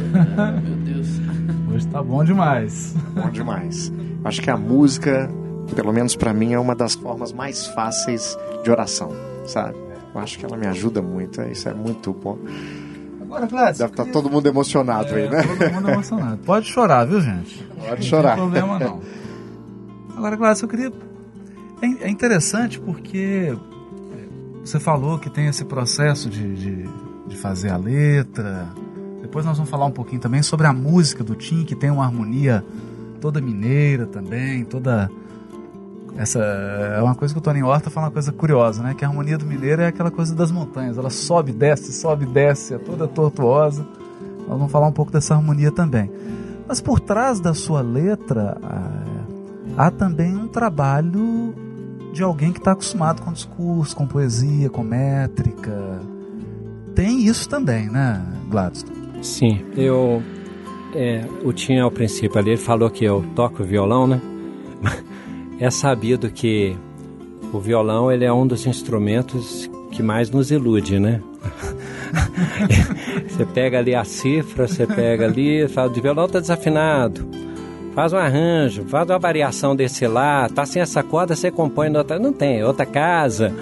Meu Deus. Hoje tá bom demais. Bom demais. Acho que a música pelo menos para mim, é uma das formas mais fáceis de oração, sabe? Eu acho que ela me ajuda muito, é, isso é muito bom. Agora, Gladys. Deve estar todo mundo emocionado é, aí, né? Todo mundo emocionado. Pode chorar, viu, gente? Pode chorar. Não tem problema, não. Agora, Gladys, eu queria. É, é interessante porque você falou que tem esse processo de, de, de, fazer a letra. Depois nós vamos falar um pouquinho também sobre a música do Tim, que tem uma harmonia toda mineira também, toda. Essa é uma coisa que o Toninho Horta fala uma coisa curiosa, né? Que a harmonia do mineiro é aquela coisa das montanhas, ela sobe, desce, sobe, desce, é toda tortuosa. Nós vamos falar um pouco dessa harmonia também. Mas por trás da sua letra há também um trabalho de alguém que está acostumado com discurso, com poesia, com métrica. Tem isso também, né, Gladstone? Sim, eu. É, o Tim, ao princípio ali, ele falou que eu toco violão, né? É sabido que o violão ele é um dos instrumentos que mais nos ilude, né? você pega ali a cifra, você pega ali, fala, de violão tá desafinado faz um arranjo, faz uma variação desse lá, tá sem essa corda, você compõe outra. Não tem, outra casa.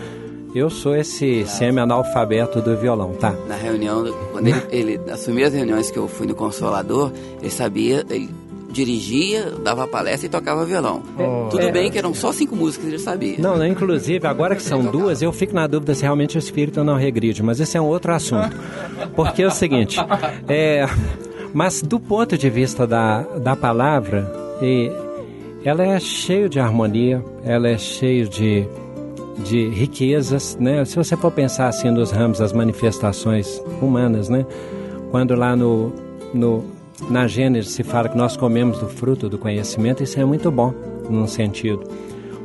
Eu sou esse semi-analfabeto do violão, tá? Na reunião, quando ele, ele, nas primeiras reuniões que eu fui no Consolador, ele sabia, ele dirigia, dava palestra e tocava violão. Oh, Tudo é. bem que eram só cinco músicas, ele sabia. Não, não, inclusive, agora que são duas, eu fico na dúvida se realmente o espírito não regride, mas esse é um outro assunto. Porque é o seguinte, é, mas do ponto de vista da, da palavra, e ela é cheia de harmonia, ela é cheia de, de riquezas, né? Se você for pensar assim nos ramos das manifestações humanas, né? Quando lá no, no, na Gênesis se fala que nós comemos do fruto do conhecimento, isso é muito bom, num sentido.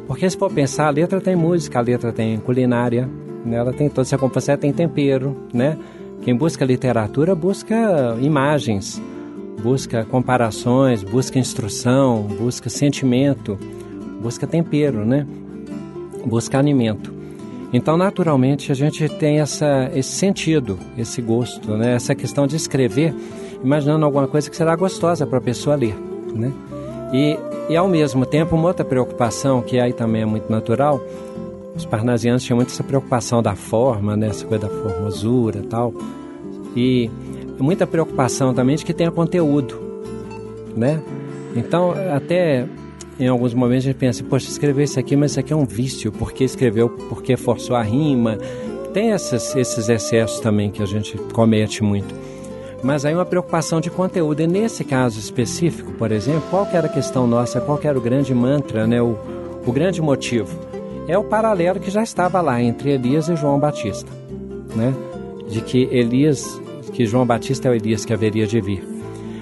Porque se for pensar, a letra tem música, a letra tem culinária, né? ela tem toda essa composição, tem tempero, né? Quem busca literatura busca imagens, busca comparações, busca instrução, busca sentimento, busca tempero, né? Busca alimento. Então, naturalmente, a gente tem essa, esse sentido, esse gosto, né? essa questão de escrever, imaginando alguma coisa que será gostosa para a pessoa ler. Né? E, e, ao mesmo tempo, uma outra preocupação, que aí também é muito natural, os parnasianos tinham muito essa preocupação da forma, né? essa coisa da formosura tal. E muita preocupação também de que tenha conteúdo, né? Então, até em alguns momentos a gente pensa, poxa, escrever isso aqui, mas isso aqui é um vício, porque escreveu, porque forçou a rima. Tem esses, esses excessos também que a gente comete muito. Mas aí uma preocupação de conteúdo. E nesse caso específico, por exemplo, qual era a questão nossa, qual era o grande mantra, né? o, o grande motivo? é o paralelo que já estava lá entre Elias e João Batista, né? De que Elias, que João Batista é o Elias que haveria de vir.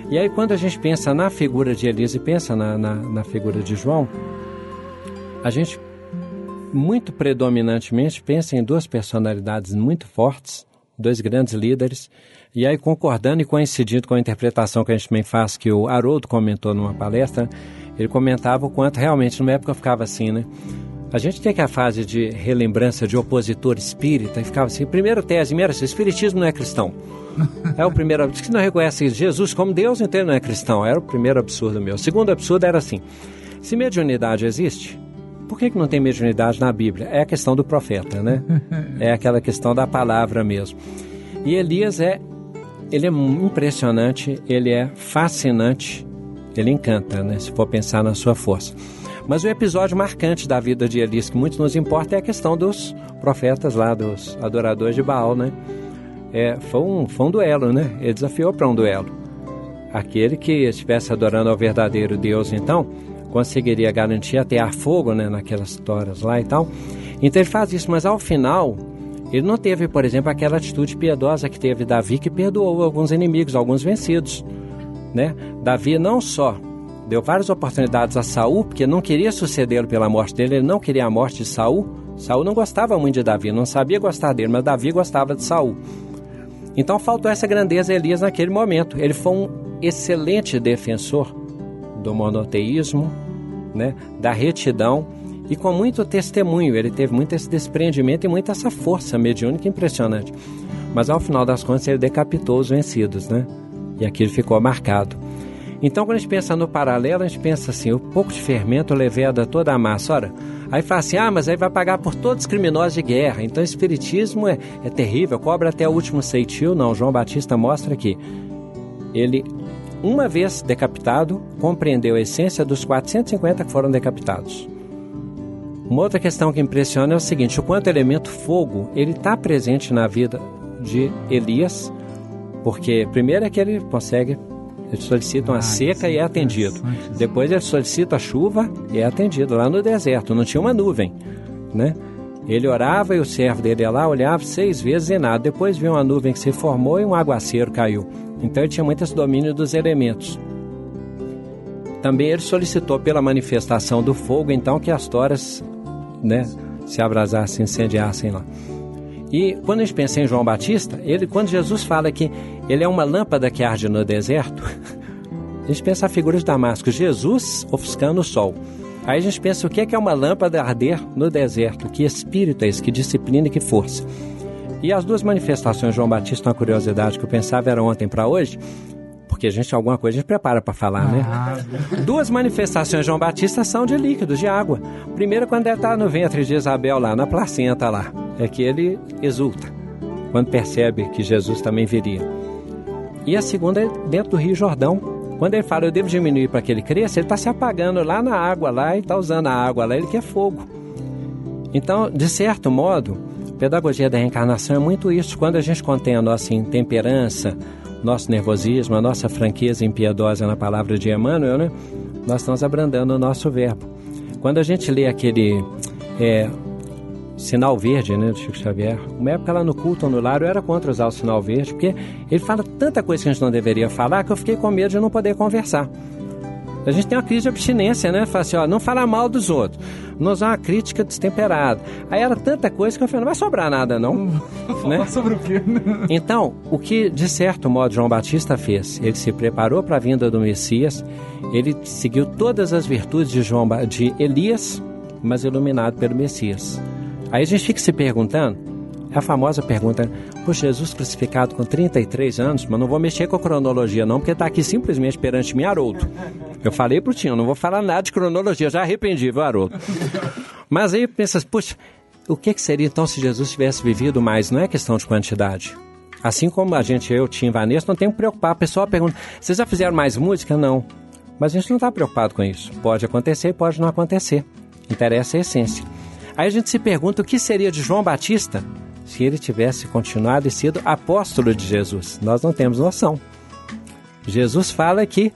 E aí quando a gente pensa na figura de Elias e pensa na, na, na figura de João, a gente muito predominantemente pensa em duas personalidades muito fortes, dois grandes líderes, e aí concordando e coincidindo com a interpretação que a gente também faz, que o Haroldo comentou numa palestra, ele comentava o quanto realmente numa época ficava assim, né? A gente tem que a fase de relembrança de opositor espírita e ficava assim, primeiro tese, primeiro, assim, espiritismo não é cristão. É o primeiro, que não reconhece Jesus como Deus, então ele não é cristão. Era o primeiro absurdo meu. O segundo absurdo era assim, se mediunidade existe, por que, que não tem mediunidade na Bíblia? É a questão do profeta, né? É aquela questão da palavra mesmo. E Elias é, ele é impressionante, ele é fascinante, ele encanta, né? Se for pensar na sua força. Mas o episódio marcante da vida de Elias, que muito nos importa, é a questão dos profetas lá, dos adoradores de Baal, né? É, foi, um, foi um duelo, né? Ele desafiou para um duelo. Aquele que estivesse adorando ao verdadeiro Deus, então, conseguiria garantir até a fogo, né? Naquelas histórias lá e tal. Então ele faz isso, mas ao final, ele não teve, por exemplo, aquela atitude piedosa que teve Davi, que perdoou alguns inimigos, alguns vencidos. Né? Davi não só deu várias oportunidades a Saul, porque não queria sucedê-lo pela morte dele, ele não queria a morte de Saul. Saul não gostava muito de Davi, não sabia gostar dele, mas Davi gostava de Saul. Então faltou essa grandeza a Elias naquele momento. Ele foi um excelente defensor do monoteísmo, né, da retidão e com muito testemunho. Ele teve muito esse desprendimento e muita essa força mediúnica impressionante. Mas ao final das contas ele decapitou os vencidos, né? E aquilo ficou marcado. Então, quando a gente pensa no paralelo, a gente pensa assim: o pouco de fermento leveda toda a massa. Ora, aí fala assim: ah, mas aí vai pagar por todos os criminosos de guerra. Então, o espiritismo é, é terrível, cobra até o último ceitil. Não, João Batista mostra que ele, uma vez decapitado, compreendeu a essência dos 450 que foram decapitados. Uma outra questão que impressiona é o seguinte: o quanto elemento fogo ele está presente na vida de Elias, porque primeiro é que ele consegue, ele solicita uma ah, seca e é atendido. Depois ele solicita a chuva e é atendido lá no deserto. Não tinha uma nuvem, né? Ele orava e o servo dele ia lá, olhava seis vezes e nada. Depois viu uma nuvem que se formou e um aguaceiro caiu. Então ele tinha muito esse domínio dos elementos. Também ele solicitou pela manifestação do fogo, então, que as toras né, se abrasassem, incendiassem lá. E quando a gente pensa em João Batista, ele, quando Jesus fala que ele é uma lâmpada que arde no deserto, a gente pensa a figura de Damasco, Jesus ofuscando o sol. Aí a gente pensa o que é, que é uma lâmpada arder no deserto, que espírito é esse, que disciplina e que força. E as duas manifestações de João Batista, uma curiosidade que eu pensava era ontem para hoje, porque a gente alguma coisa a gente prepara para falar, né? Ah, Duas manifestações de João Batista são de líquidos, de água. Primeiro, quando ele está no ventre de Isabel, lá na placenta, lá, é que ele exulta, quando percebe que Jesus também viria. E a segunda é dentro do Rio Jordão, quando ele fala, eu devo diminuir para que ele cresça, ele está se apagando lá na água, lá, e está usando a água lá, ele quer fogo. Então, de certo modo, a pedagogia da reencarnação é muito isso. Quando a gente contém a nossa intemperança, nosso nervosismo, a nossa franqueza impiedosa na palavra de Emmanuel, né? nós estamos abrandando o nosso verbo. Quando a gente lê aquele é, sinal verde, né, do Chico Xavier, uma época lá no culto no lar eu era contra usar o sinal verde, porque ele fala tanta coisa que a gente não deveria falar que eu fiquei com medo de não poder conversar. A gente tem uma crise de abstinência, né? Fala assim, ó, não falar mal dos outros. Não usar uma crítica destemperada. Aí era tanta coisa que eu falei, não vai sobrar nada, não. né? sobre o quê? então, o que, de certo modo, João Batista fez? Ele se preparou para a vinda do Messias, ele seguiu todas as virtudes de, João, de Elias, mas iluminado pelo Messias. Aí a gente fica se perguntando, é a famosa pergunta, por Jesus crucificado com 33 anos, mas não vou mexer com a cronologia não, porque está aqui simplesmente perante mim Haroldo. Eu falei pro Tinho, não vou falar nada de cronologia, já arrependi, viu, Haroldo? Mas aí pensa, puxa, o que, que seria então se Jesus tivesse vivido mais? Não é questão de quantidade. Assim como a gente, eu, Tim Vanessa, não tem que preocupar. A pessoa pergunta, vocês já fizeram mais música? Não. Mas a gente não está preocupado com isso. Pode acontecer, pode não acontecer. Interessa a essência. Aí a gente se pergunta o que seria de João Batista se ele tivesse continuado e sido apóstolo de Jesus. Nós não temos noção. Jesus fala que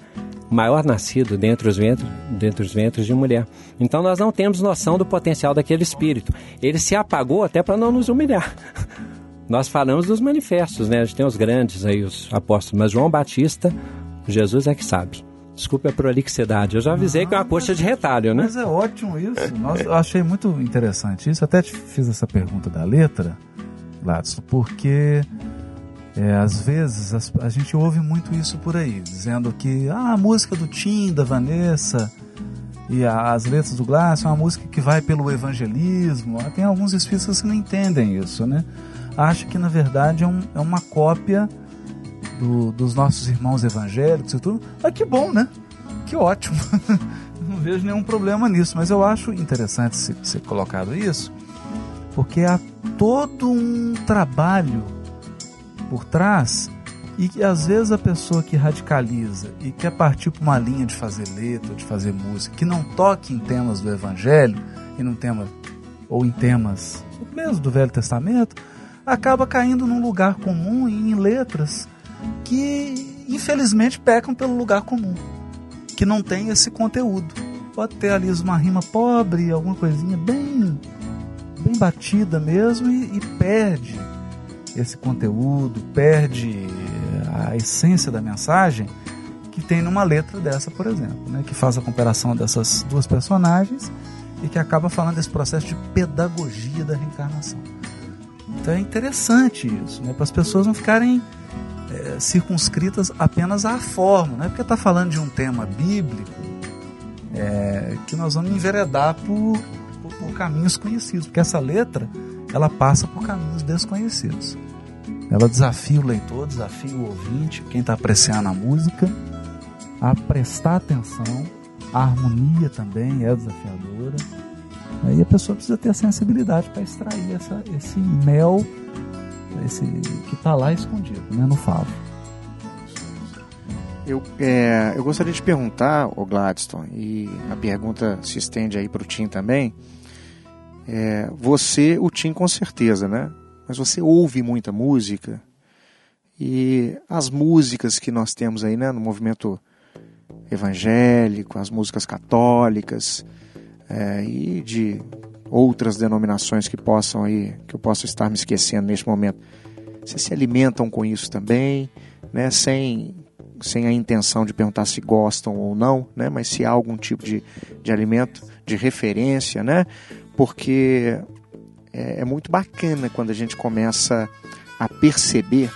maior nascido dentre os ventres, dentre os ventres de mulher. Então nós não temos noção do potencial daquele espírito. Ele se apagou até para não nos humilhar. Nós falamos dos manifestos, né? A gente tem os grandes aí, os apóstolos, mas João Batista, Jesus é que sabe. Desculpe a prolixidade, eu já avisei que é uma coxa de retalho, né? Mas é ótimo isso. Nossa, eu achei muito interessante isso. Até te fiz essa pergunta da letra, Gladson, porque é, às vezes as, a gente ouve muito isso por aí, dizendo que ah, a música do Tim, da Vanessa e a, as letras do Glass é uma música que vai pelo evangelismo. Ah, tem alguns espíritos que não entendem isso, né? Acho que na verdade é, um, é uma cópia do, dos nossos irmãos evangélicos e tudo. Mas que bom, né? Que ótimo. não vejo nenhum problema nisso, mas eu acho interessante ser, ser colocado isso, porque há todo um trabalho por trás e que às vezes a pessoa que radicaliza e quer partir para uma linha de fazer letra, de fazer música, que não toque em temas do Evangelho e num tema ou em temas mesmo do Velho Testamento, acaba caindo num lugar comum e em letras que infelizmente pecam pelo lugar comum, que não tem esse conteúdo. Pode ter ali uma rima pobre, alguma coisinha bem bem batida mesmo e, e perde esse conteúdo, perde a essência da mensagem que tem numa letra dessa, por exemplo, né, que faz a comparação dessas duas personagens e que acaba falando desse processo de pedagogia da reencarnação. Então é interessante isso, né, para as pessoas não ficarem é, circunscritas apenas à forma, não é porque está falando de um tema bíblico é, que nós vamos enveredar por, por, por caminhos conhecidos, porque essa letra ela passa por caminhos desconhecidos. Ela desafia o leitor, desafia o ouvinte, quem está apreciando a música, a prestar atenção, a harmonia também é desafiadora. Aí a pessoa precisa ter sensibilidade para extrair essa, esse mel esse, que está lá escondido, né, no favo. Eu, é, eu gostaria de perguntar, o Gladstone, e a pergunta se estende aí para o Tim também. É, você, o Tim com certeza, né? Mas você ouve muita música e as músicas que nós temos aí, né, no movimento evangélico, as músicas católicas é, e de outras denominações que possam aí, que eu possa estar me esquecendo neste momento. Vocês se alimentam com isso também, né, sem sem a intenção de perguntar se gostam ou não, né? mas se há algum tipo de, de alimento de referência, né? porque é, é muito bacana quando a gente começa a perceber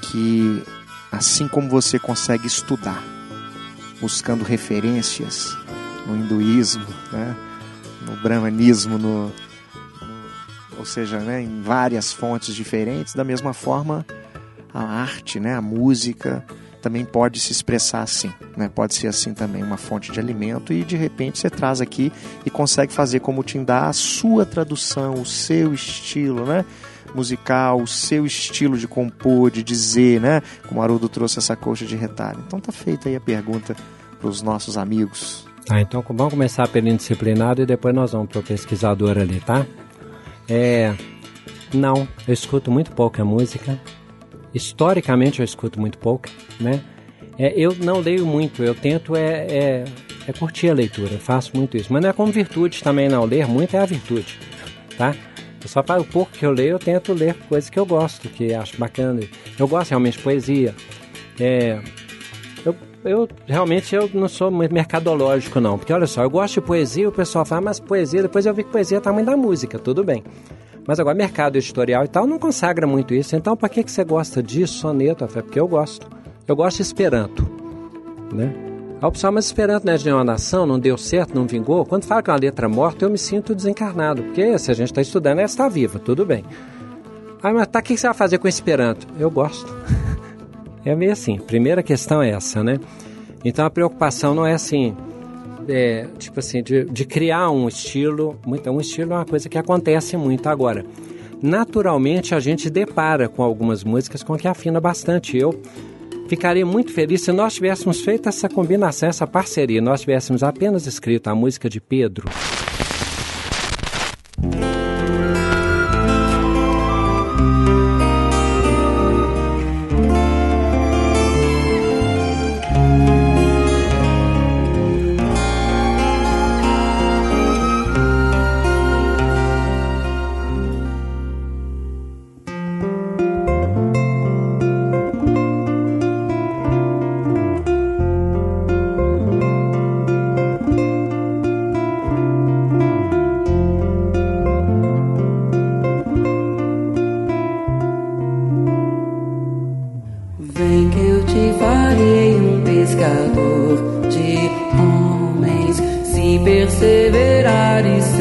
que, assim como você consegue estudar, buscando referências no hinduísmo, né? No brahmanismo, no, ou seja, né? em várias fontes diferentes, da mesma forma a arte, né? a música, também pode se expressar assim, né? Pode ser assim também uma fonte de alimento e de repente você traz aqui e consegue fazer como te dá a sua tradução, o seu estilo, né? musical, o seu estilo de compor, de dizer, né? Como Haroldo trouxe essa coxa de retalho. Então tá feita aí a pergunta para os nossos amigos. Tá, então vamos começar pelo indisciplinado e depois nós vamos para o pesquisador ali, tá? É, não, eu escuto muito pouca música historicamente eu escuto muito pouco, né? É, eu não leio muito, eu tento é, é, é, curtir a leitura, faço muito isso. Mas não é como virtude também, não. Ler muito é a virtude, tá? Eu só para o pouco que eu leio, eu tento ler coisas que eu gosto, que acho bacana. Eu gosto realmente de poesia. É, eu, realmente eu não sou muito mercadológico, não. Porque olha só, eu gosto de poesia, o pessoal fala, mas poesia, depois eu vi que poesia é tamanho da música, tudo bem. Mas agora, mercado editorial e tal não consagra muito isso. Então, para que, que você gosta disso, soneto? É porque eu gosto. Eu gosto de Esperanto, né? A opção, mas Esperanto não é de nenhuma nação, não deu certo, não vingou. Quando fala que é uma letra morta, eu me sinto desencarnado. Porque se a gente está estudando, ela está viva, tudo bem. Ah, mas tá, o que você vai fazer com Esperanto? Eu gosto. é meio assim. Primeira questão é essa, né? Então a preocupação não é assim, é, tipo assim, de, de criar um estilo. Muito, um estilo é uma coisa que acontece muito agora. Naturalmente, a gente depara com algumas músicas com que afina bastante. Eu ficaria muito feliz se nós tivéssemos feito essa combinação, essa parceria, nós tivéssemos apenas escrito a música de Pedro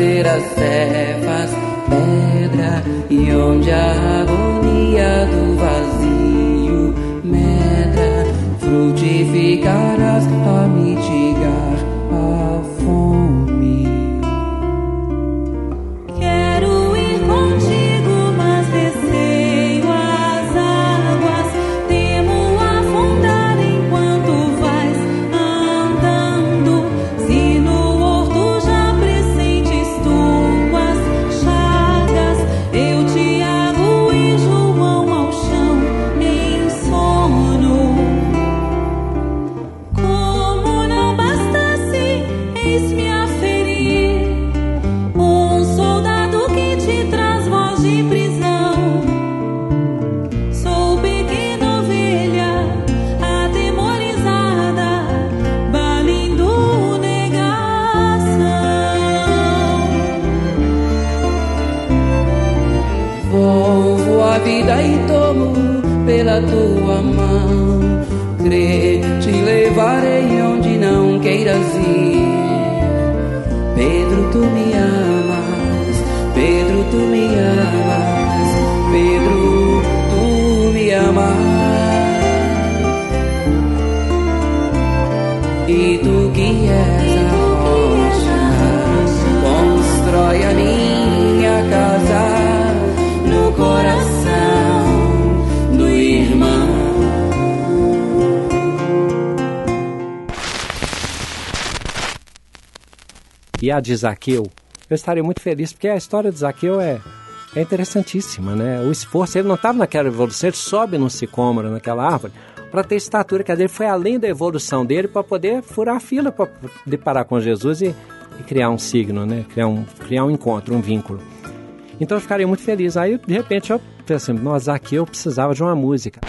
fazer a serva. A de Zaqueu, eu estaria muito feliz, porque a história de Zaqueu é, é interessantíssima, né? O esforço, ele não estava naquela evolução, ele sobe no sicômoro, naquela árvore, para ter estatura, dizer, ele foi além da evolução dele para poder furar a fila, para poder parar com Jesus e, e, criar um signo, né? Criar um, criar um encontro, um vínculo. Então eu ficaria muito feliz. Aí, de repente, eu pensei, assim, nossa, Zaqueu precisava de uma música.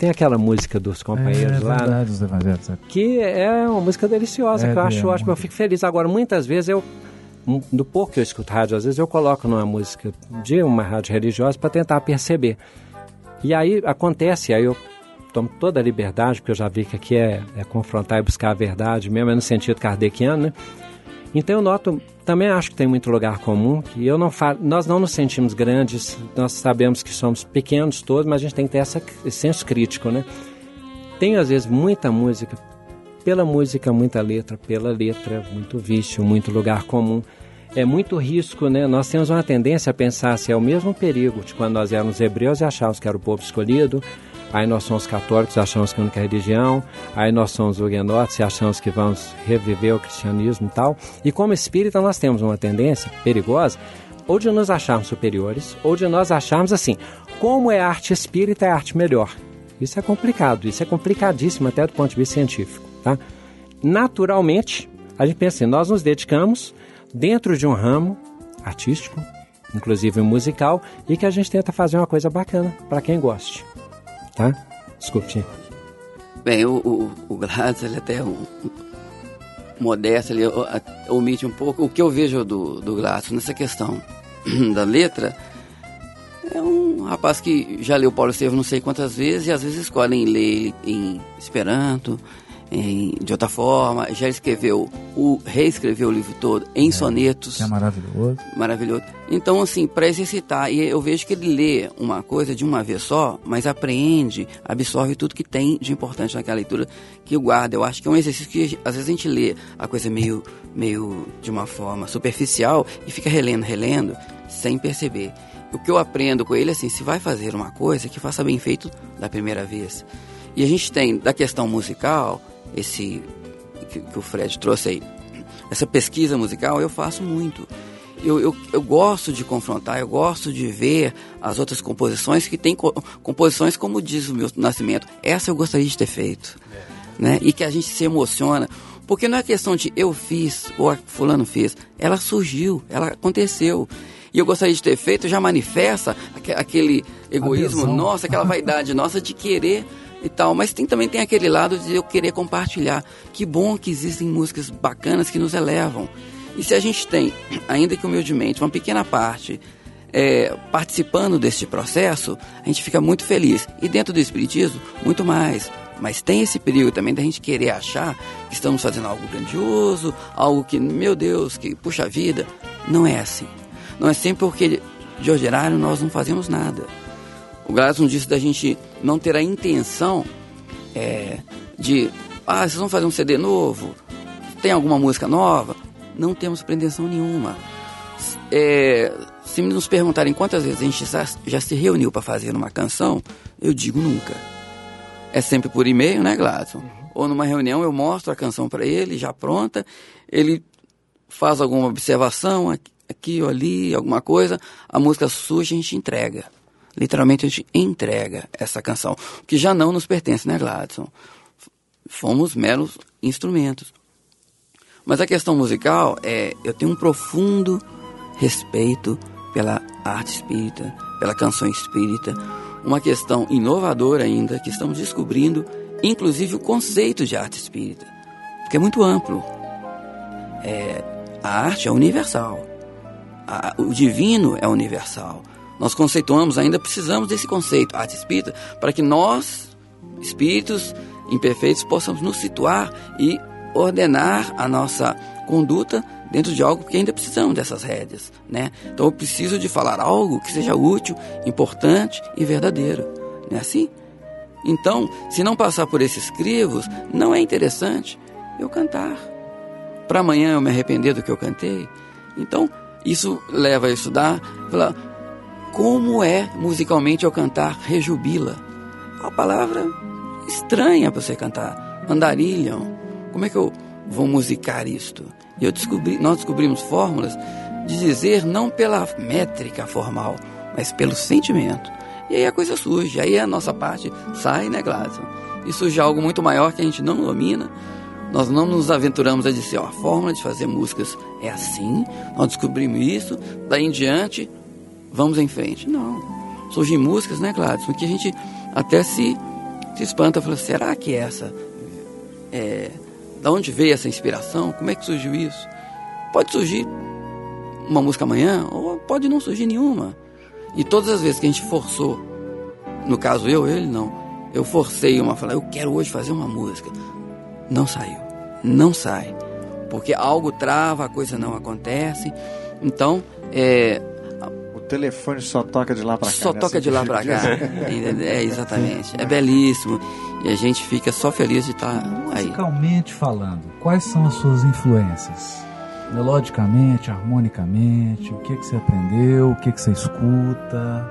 Tem aquela música dos companheiros é, lá, né? verdade, evangelhos. é. que é uma música deliciosa, É, que eu acho ótima, eu muito. fico feliz. Agora, muitas vezes eu, do pouco que eu escuto rádio, às vezes eu coloco numa música de uma rádio religiosa para tentar perceber. E aí acontece, aí eu tomo toda a liberdade, porque eu já vi que aqui é, é confrontar e buscar a verdade, mesmo é no sentido kardeciano, né? Então eu noto, também acho que tem muito lugar comum, que eu não falo, nós não nos sentimos grandes, nós sabemos que somos pequenos todos, mas a gente tem que ter essa, esse senso crítico, né? Tem às vezes muita música, pela música muita letra, pela letra muito vício, muito lugar comum. É muito risco, né? Nós temos uma tendência a pensar se é o mesmo perigo de quando nós éramos hebreus e achávamos que era o povo escolhido, aí nós somos católicos achamos que a única religião, aí nós somos huguenotes e achamos que vamos reviver o cristianismo e tal. E como espírita nós temos uma tendência perigosa ou de nos acharmos superiores, ou de nós acharmos assim, como é arte espírita, é arte melhor. Isso é complicado, isso é complicadíssimo até do ponto de vista científico, tá? Naturalmente, a gente pensa assim, nós nos dedicamos dentro de um ramo artístico, inclusive musical, e que a gente tenta fazer uma coisa bacana para quem goste, tá? Desculpe. Bem, o, o, o ele é até um, um modesto, ele omite um pouco o que eu vejo do, do Gladys nessa questão da letra. É um rapaz que já leu Paulo Estevam não sei quantas vezes e às vezes escolhem ler ele em Esperanto, em, de outra forma. Já escreveu, o reescreveu o livro todo em sonetos Que é maravilhoso. maravilhoso. Então, assim, para exercitar, e eu vejo que ele lê uma coisa de uma vez só, mas apreende, absorve tudo que tem de importante naquela leitura que guarda. Eu acho que é um exercício que às vezes a gente lê a coisa meio, meio de uma forma superficial e fica relendo, relendo, sem perceber. O que eu aprendo com ele é assim, se vai fazer uma coisa, que faça bem feito da primeira vez. E a gente tem, da questão musical, esse que, que o Fred trouxe aí, essa pesquisa musical eu faço muito. Eu, eu, eu gosto de confrontar, eu gosto de ver as outras composições que tem co- composições como diz o meu nascimento. Essa eu gostaria de ter feito. Né? E que a gente se emociona. Porque não é questão de eu fiz ou fulano fez. Ela surgiu, ela aconteceu. E eu gostaria de ter feito, já manifesta aque- aquele egoísmo nossa, aquela vaidade nossa de querer e tal. Mas tem, também tem aquele lado de eu querer compartilhar. Que bom que existem músicas bacanas que nos elevam. E se a gente tem, ainda que humildemente, uma pequena parte é, participando deste processo, a gente fica muito feliz. E dentro do Espiritismo, muito mais. Mas tem esse perigo também da gente querer achar que estamos fazendo algo grandioso, algo que, meu Deus, que puxa vida. Não é assim. Não é sempre porque de ordinário nós não fazemos nada. O Gladson disse da gente não ter a intenção é, de, ah, vocês vão fazer um CD novo? Tem alguma música nova? Não temos pretensão nenhuma. É, se nos perguntarem quantas vezes a gente já, já se reuniu para fazer uma canção, eu digo nunca. É sempre por e-mail, né, Gladson? Ou numa reunião eu mostro a canção para ele, já pronta, ele faz alguma observação aqui, aqui ou ali, alguma coisa, a música surge e a gente entrega. Literalmente a gente entrega essa canção, que já não nos pertence, né, Gladson? Fomos meros instrumentos. Mas a questão musical é, eu tenho um profundo respeito pela arte espírita, pela canção espírita, uma questão inovadora ainda que estamos descobrindo, inclusive o conceito de arte espírita, porque é muito amplo. É, a arte é universal, o divino é universal. Nós conceituamos, ainda precisamos desse conceito, arte espírita, para que nós, espíritos imperfeitos, possamos nos situar e ordenar a nossa conduta dentro de algo que ainda precisamos dessas rédeas, né? Então eu preciso de falar algo que seja útil, importante e verdadeiro, não é assim? Então, se não passar por esses crivos, não é interessante eu cantar. Para amanhã eu me arrepender do que eu cantei. Então, isso leva a estudar, falar como é musicalmente eu cantar rejubila. É uma palavra estranha para você cantar. Andarilham. Como é que eu vou musicar isto? E eu descobri, nós descobrimos fórmulas de dizer não pela métrica formal, mas pelo sentimento. E aí a coisa surge, aí a nossa parte sai, né, Gladson? E surge algo muito maior que a gente não domina. Nós não nos aventuramos a dizer, ó, a fórmula de fazer músicas é assim, nós descobrimos isso, daí em diante, vamos em frente. Não. Surgem músicas, né, Gladson, que a gente até se, se espanta, fala, será que essa é, da onde veio essa inspiração? Como é que surgiu isso? Pode surgir uma música amanhã, ou pode não surgir nenhuma. E todas as vezes que a gente forçou, no caso eu, ele não, eu forcei uma, falar, eu quero hoje fazer uma música. Não saiu. Não sai. Porque algo trava, a coisa não acontece. Então, é, telefone só toca de lá pra cá. só né? toca de lá pra cá. É, exatamente. É belíssimo. E a gente fica só feliz de estar aí. Musicalmente falando, quais são as suas influências? Melodicamente, harmonicamente, o que, que você aprendeu, o que, que você escuta,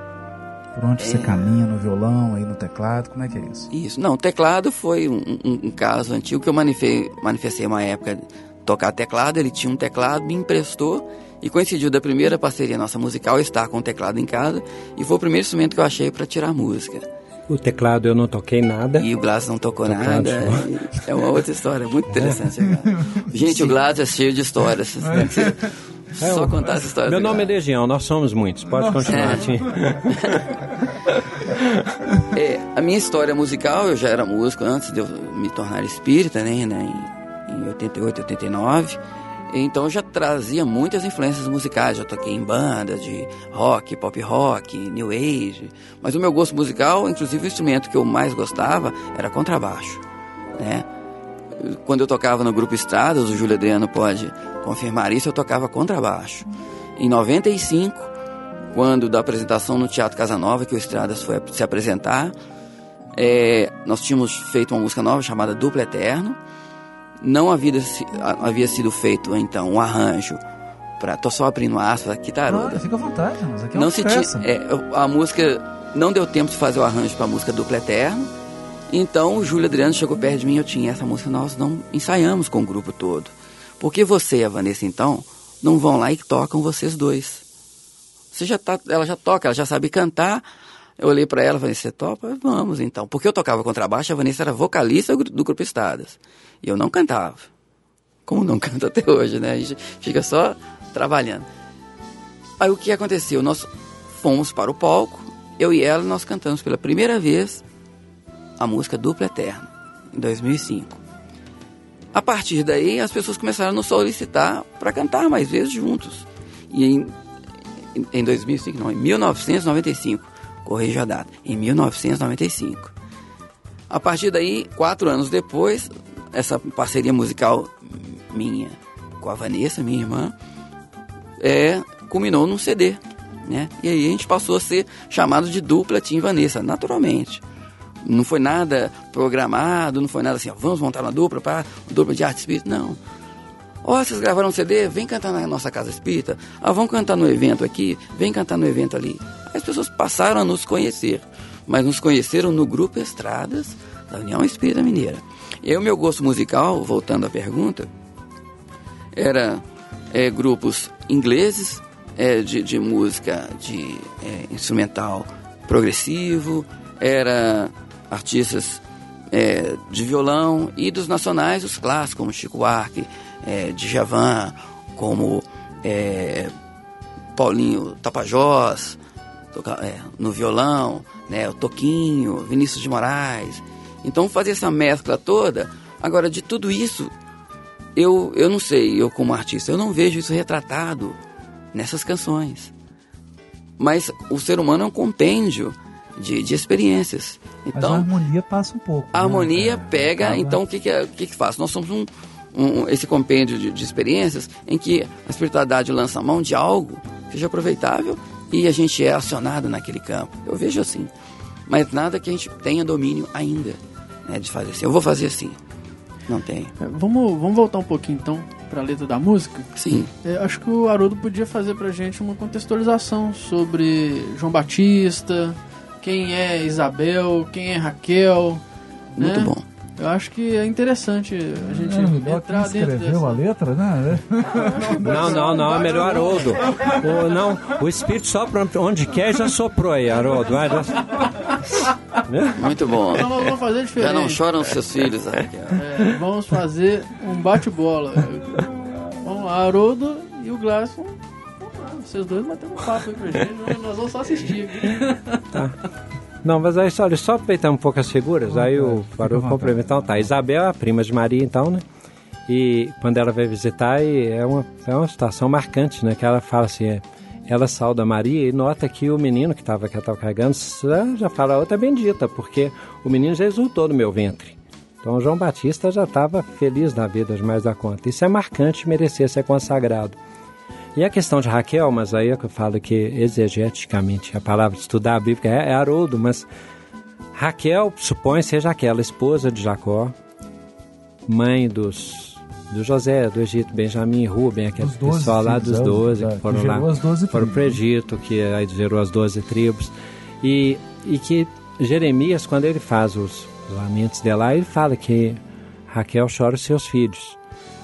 por onde você É. caminha no violão, aí no teclado, como é que é isso? Isso. Não, teclado foi um, um- um caso antigo que eu manifestei, manifestei uma época tocar teclado. Ele tinha um teclado, me emprestou e coincidiu da primeira parceria nossa musical estar com o teclado em casa e foi o primeiro instrumento que eu achei para tirar música. O teclado eu não toquei nada. E o Glass não tocou Teclado, nada. É uma outra história muito interessante. cara. Gente, o Glass é cheio de histórias. Ser- Só contar essa história. Meu nome é. Legião, nós somos muitos. Pode continuar, É. Tim. É, a minha história musical, eu já era músico antes de eu me tornar espírita, né, né em, em 88, 89. Então eu já trazia muitas influências musicais, já toquei em bandas de rock, pop rock, new age. Mas o meu gosto musical, inclusive o instrumento que eu mais gostava era contrabaixo, né? Quando eu tocava no grupo Estradas, o Júlio Adriano pode confirmar isso, eu tocava contrabaixo. Em 95, quando da apresentação no Teatro Casanova, que o Estradas foi se apresentar, é, nós tínhamos feito uma música nova chamada Duplo Eterno. Não havia, havia sido feito, então, um arranjo para Tô só abrindo aspas aqui, tá, Claro, fica à vontade, mas aqui é não uma se tinha, é, a música não deu tempo de fazer o arranjo para a música Duplo Eterno. Então o Júlio Adriano chegou perto de mim, eu tinha essa música, nós não ensaiamos com o grupo todo. Porque você e a Vanessa então não vão lá e tocam vocês dois. Você já tá, ela já toca, ela já sabe cantar. Eu olhei para ela e falei, você topa? Vamos então. Porque eu tocava contrabaixo, a Vanessa era vocalista do, grupo Estadas. E eu não cantava. Como não canto até hoje, né? A gente fica só trabalhando. Aí o que aconteceu? Nós fomos para o palco, eu e ela, nós cantamos pela primeira vez a música Duplo Eterno, em 2005. A partir daí, as pessoas começaram a nos solicitar para cantar mais vezes juntos. E em, em 2005, não, em 1995, corrija a data, em 1995. A partir daí, quatro anos depois, essa parceria musical minha com a Vanessa, minha irmã, é, culminou num CD. Né? E aí a gente passou a ser chamado de dupla Tim Vanessa, naturalmente. Não foi nada programado, não foi nada assim, ó, vamos montar uma dupla para dupla de arte espírita, não. Ó, vocês gravaram um CD, vem cantar na nossa casa espírita. Ah, vamos cantar no evento aqui, vem cantar no evento ali. As pessoas passaram a nos conhecer, mas nos conheceram no grupo Estradas da União Espírita Mineira. E o meu gosto musical, voltando à pergunta, era é, grupos ingleses é, de, de música de é, instrumental progressivo, era artistas é, de violão e dos nacionais, os clássicos, como Chico Buarque, é, Djavan, como é, Paulinho Tapajós, toca- é, no violão, né, o Toquinho, Vinícius de Moraes. Então fazia essa mescla toda. Agora, de tudo isso, eu, eu não sei, eu como artista, eu não vejo isso retratado nessas canções. Mas o ser humano é um compêndio de, de experiências. Mas a Então, harmonia passa um pouco. a né, harmonia pega, Acaba- então o que, que, é- que, que faz? Nós somos um, um- esse compêndio de, de experiências em que a espiritualidade lança a mão de algo que seja aproveitável e a gente é acionado naquele campo. Eu vejo assim. Mas nada que a gente tenha domínio ainda né, de fazer assim. Eu vou fazer assim. Não tem. É, Vamos, vamos voltar um pouquinho então para a letra da música. Sim. É, acho que o Haroldo podia fazer pra gente uma contextualização sobre João Batista, quem é Isabel, quem é Raquel. Muito né? bom. Eu acho que é interessante a gente É, entrar dentro escreveu dessa. a letra, né? Não, não, não, é melhor Haroldo. O, não, o Espírito sopra onde quer já soprou aí, Haroldo. Vai, já- Muito bom. Então nós vamos fazer Já diferente. não choram seus filhos, Raquel. É, vamos fazer um bate-bola. Vamos lá, Haroldo e o Glasson. Vocês dois batendo um papo aí pra gente. Nós vamos só assistir aqui. Não, mas aí, olha, só aproveitar um pouco as figuras, aí o fica à Haroldo vontade. complementa. Então, tá, Isabel é a prima de Maria, então, né? E quando ela vai visitar, é uma, é uma situação marcante, né? Que ela fala assim, é, ela sauda Maria e nota que o menino que estava que ela tava carregando já, fala outra bendita, porque o menino já exultou no meu ventre. Então João Batista já estava feliz na vida demais da conta. Isso é marcante, merecer ser consagrado. E a questão de Raquel, mas aí é que eu falo que exegeticamente a palavra de estudar a Bíblia é, é Haroldo, mas Raquel supõe seja aquela esposa de Jacó, mãe dos do José, do Egito, Benjamim, Rubem, aquele 12 pessoal lá dos é, 12 é, que que foram lá, as 12 foram para o Egito, que aí gerou as 12 tribos. E, e que Jeremias, quando ele faz os lamentos dela, ele fala que Raquel chora os seus filhos.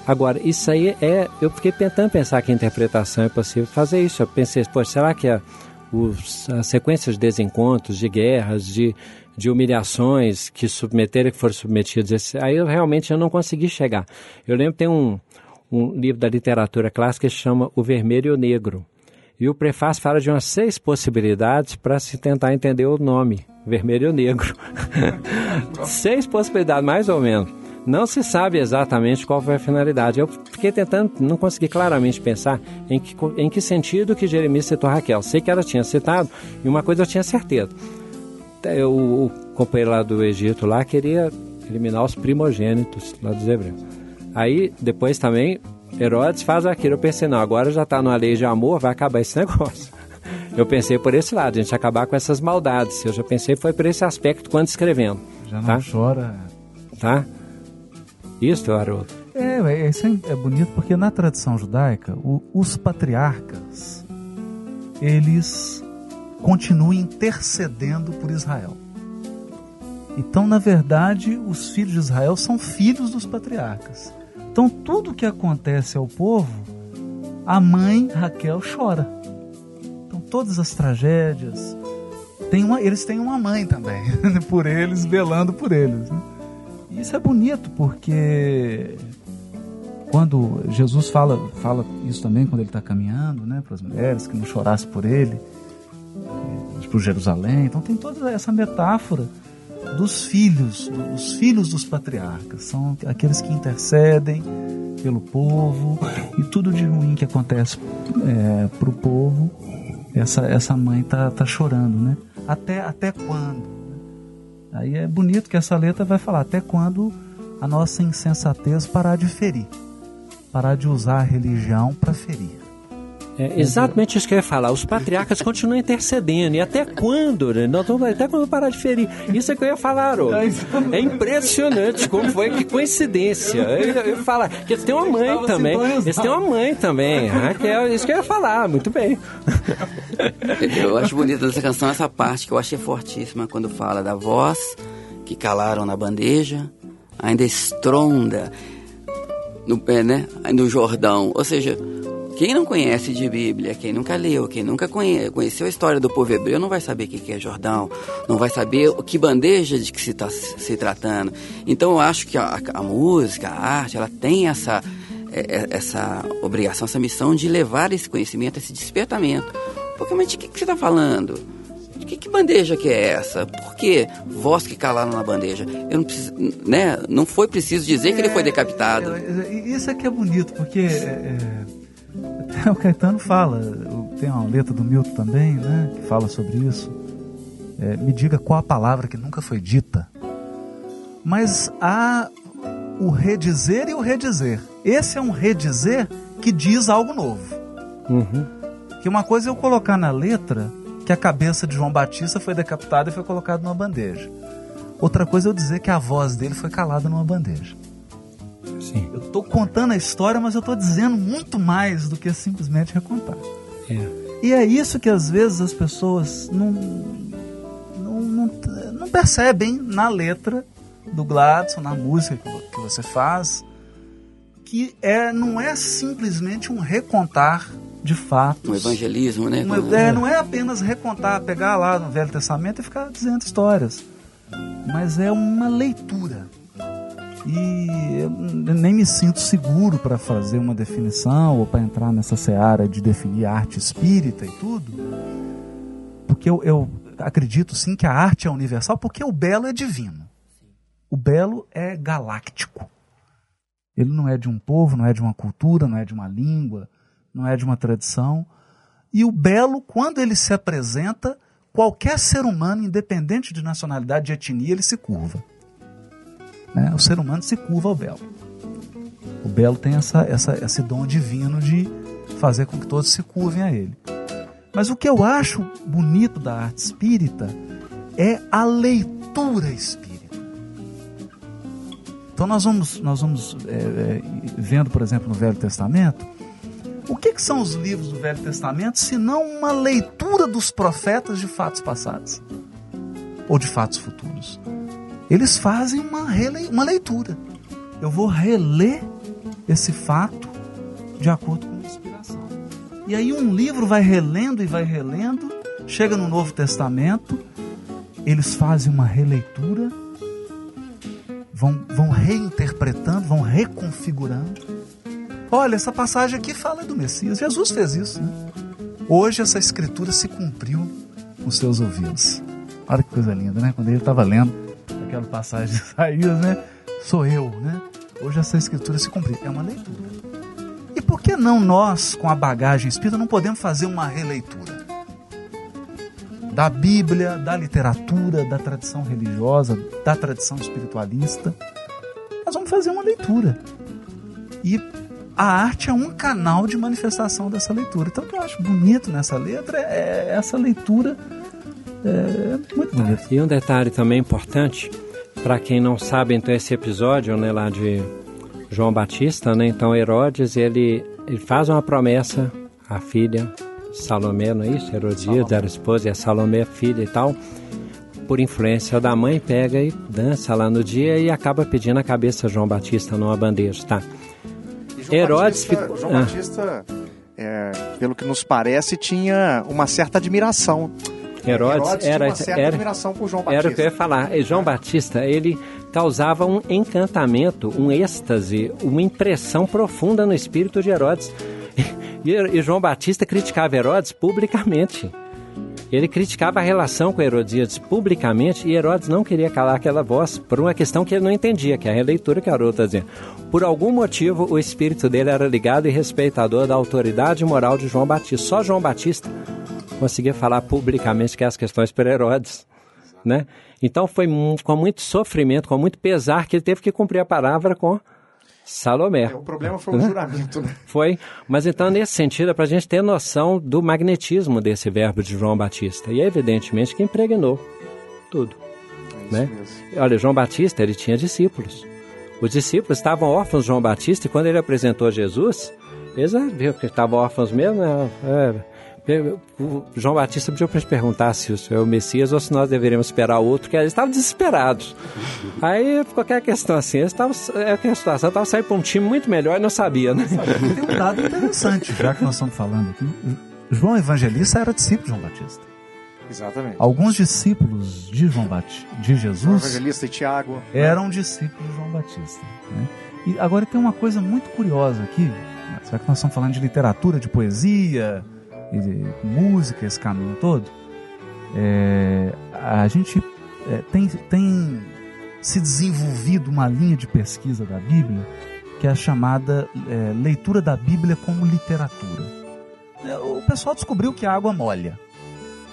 Agora, isso aí é. Eu fiquei tentando pensar que a interpretação é possível fazer isso. Eu pensei, pô, será que a, os, as sequências de desencontros, de guerras, de, de humilhações que submeteram, que foram submetidos, esse, aí eu realmente eu não consegui chegar. Eu lembro que tem um, um livro da literatura clássica que chama O Vermelho e o Negro. E o prefácio fala de umas seis possibilidades para se tentar entender o nome vermelho e negro. Seis possibilidades, mais ou menos. Não se sabe exatamente qual foi a finalidade. Eu fiquei tentando, não consegui claramente pensar em que, em que sentido que Jeremias citou Raquel. Sei que ela tinha citado, e uma coisa eu tinha certeza. Eu, o companheiro lá do Egito lá queria eliminar os primogênitos lá dos hebreus. Aí, depois também, Herodes faz aquilo. Eu pensei, não, agora já está numa lei de amor, vai acabar esse negócio. Eu pensei por esse lado, a gente acabar com essas maldades. Eu já pensei foi por esse aspecto quando escrevendo. Já não tá? chora. Tá? Isso, Haroldo. É, é, isso é, é bonito porque na tradição judaica, o- os patriarcas, eles continuam intercedendo por Israel. Então, na verdade, os filhos de Israel são filhos dos patriarcas. Então, tudo que acontece ao povo, a mãe Raquel chora. Então, todas as tragédias, tem uma, eles têm uma mãe também, por eles, velando por eles. né? Isso é bonito porque quando Jesus fala, fala isso também quando ele está caminhando, né, para as mulheres que não chorassem por ele, para Jerusalém. Então tem toda essa metáfora dos filhos, dos filhos dos patriarcas, são aqueles que intercedem pelo povo e tudo de ruim que acontece para o povo, essa, essa mãe tá, tá chorando, né? Até, até quando? Aí é bonito que essa letra vai falar até quando a nossa insensatez parar de ferir, parar de usar a religião para ferir. É exatamente isso que eu ia falar. Os patriarcas continuam intercedendo. E até quando? Né? Nós vamos, até quando parar de ferir? Isso é que eu ia falar, Haroldo. É impressionante como foi, que coincidência. Eu, eu ia falar que eles têm uma mãe também. Eles têm uma mãe também. Raquel, isso que eu ia falar. Muito bem. Eu acho bonita dessa canção essa parte que eu achei fortíssima quando fala da voz que calaram na bandeja, ainda estronda no, é, né, no Jordão. Ou seja, quem não conhece de Bíblia, quem nunca leu, quem nunca conhe, conheceu a história do povo hebreu, não vai saber o que é Jordão, não vai saber o que bandeja de que se está se tratando. Então eu acho que a, a música, a arte, ela tem essa, é, essa obrigação, essa missão de levar esse conhecimento, esse despertamento. Porque, mas de que, que você está falando? De que, que bandeja que é essa? Por que voz que calaram na bandeja? Eu não preciso, né? Não foi preciso dizer que ele foi decapitado. É, é, isso é que é bonito, porque é, é, o Caetano fala, tem uma letra do Milton também, né, que fala sobre isso. É, me diga qual a palavra que nunca foi dita. Mas há o redizer e o redizer. Esse é um redizer que diz algo novo. Uhum. Que uma coisa é eu colocar na letra que a cabeça de João Batista foi decapitada e foi colocada numa bandeja. Outra coisa é eu dizer que a voz dele foi calada numa bandeja. Sim. Eu estou contando a história, mas eu estou dizendo muito mais do que simplesmente recontar. É. E é isso que às vezes as pessoas não, não, não, não percebem na letra do Gladson, na música que você faz, que é, não é simplesmente um recontar de fatos. Um evangelismo, né? Um, é, não é apenas recontar, pegar lá no Velho Testamento e ficar dizendo histórias, mas é uma leitura. E eu nem me sinto seguro para fazer uma definição ou para entrar nessa seara de definir arte espírita e tudo, porque eu, eu acredito sim que a arte é universal, porque o belo é divino. O belo é galáctico. Ele não é de um povo, não é de uma cultura, não é de uma língua, não é de uma tradição. E o belo, quando ele se apresenta, qualquer ser humano, independente de nacionalidade, de etnia, ele se curva. Né? O ser humano se curva ao belo. O belo tem essa, essa, esse dom divino de fazer com que todos se curvem a ele. Mas o que eu acho bonito da arte espírita é a leitura espírita. Então nós vamos, nós vamos é, é, vendo, por exemplo, no Velho Testamento, o que, que, são os livros do Velho Testamento se não uma leitura dos profetas de fatos passados ou de fatos futuros? Eles fazem uma, rele... uma leitura. Eu vou reler esse fato de acordo com a inspiração. E aí um livro vai relendo e vai relendo, chega no Novo Testamento, eles fazem uma releitura, vão, vão reinterpretando, vão reconfigurando. Olha, essa passagem aqui fala do Messias. Jesus fez isso, né? Hoje essa escritura se cumpriu nos seus ouvidos. Olha que coisa linda, né? Quando ele estava lendo aquela passagem de Isaías, né? Sou eu, né? Hoje essa escritura se cumpriu. É uma leitura. E por que não nós, com a bagagem espírita, não podemos fazer uma releitura? Da Bíblia, da literatura, da tradição religiosa, da tradição espiritualista. Nós vamos fazer uma leitura. E a arte é um canal de manifestação dessa leitura. Então, o que eu acho bonito nessa letra é essa leitura é muito bonita. E um detalhe também importante, para quem não sabe, então, esse episódio né, lá de João Batista, né, então Herodes, ele, ele faz uma promessa à filha Salomé, não é isso? Herodíades era esposa e a Salomé filha e tal. Por influência da mãe, pega e dança lá no dia e acaba pedindo a cabeça de João Batista numa bandeja, tá? João Herodes Batista, ficou- João Ah. Batista, é, pelo que nos parece, tinha uma certa admiração. Herodes, tinha era, certa era, admiração por João era o que eu Batista. ia falar. E João Batista, ele causava um encantamento, um êxtase, uma impressão profunda no espírito de Herodes. E, e João Batista criticava Herodes publicamente. Ele criticava a relação com Herodíades publicamente e Herodes não queria calar aquela voz por uma questão que ele não entendia, que é a releitura que Haroldo está dizendo. Por algum motivo, o espírito dele era ligado e respeitador da autoridade moral de João Batista. Só João Batista conseguia falar publicamente que as questões para Herodes. Né? Então foi com muito sofrimento, com muito pesar que ele teve que cumprir a palavra com Salomé. O problema foi o Né? juramento, né? Foi, mas então nesse sentido é para a gente ter noção do magnetismo desse verbo de João Batista. E é evidentemente que impregnou tudo. né? Olha, João Batista ele tinha discípulos. Os discípulos estavam órfãos de João Batista e quando ele apresentou Jesus, eles ah, viram que estavam órfãos mesmo. né? É, o João Batista pediu para a gente perguntar se o senhor é o Messias ou se nós deveríamos esperar outro, que eles estavam desesperados. Aí ficou aquela questão assim, eles estavam, é aquela situação, estavam saindo para um time muito melhor e não sabia, né? Tem um dado interessante, já que nós estamos falando aqui. João Evangelista era discípulo de João Batista. Exatamente. Alguns discípulos de João Batista, de João Jesus, Evangelista e Tiago. eram discípulos de João Batista. né? E agora tem uma coisa muito curiosa aqui. né? Será que nós estamos falando de literatura, de poesia, música, esse caminho todo? É, a gente é, tem, tem se desenvolvido uma linha de pesquisa da Bíblia que é a chamada é, leitura da Bíblia como literatura. É, O pessoal descobriu que a água molha.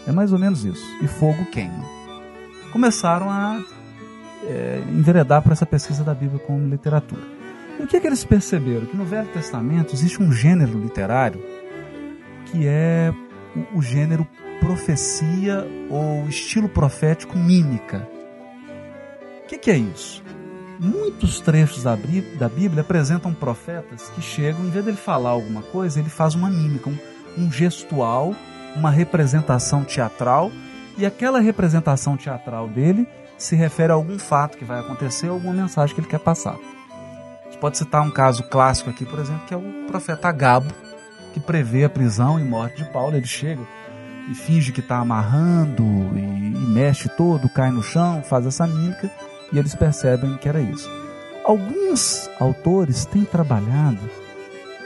É mais ou menos isso. E fogo queima. Começaram a é, enveredar para essa pesquisa da Bíblia como literatura. E o que, que eles perceberam? Que no Velho Testamento existe um gênero literário que é o, o gênero profecia ou estilo profético mímica. O que, que é isso? Muitos trechos da, da Bíblia apresentam profetas que chegam, em vez dele falar alguma coisa, ele faz uma mímica, um, um gestual, uma representação teatral, e aquela representação teatral dele se refere a algum fato que vai acontecer, alguma mensagem que ele quer passar. A gente pode citar um caso clássico aqui, por exemplo, que é o profeta Agabo, que prevê a prisão e morte de Paulo. Ele chega e finge que está amarrando e, e mexe todo, cai no chão, faz essa mímica e eles percebem que era isso. Alguns autores têm trabalhado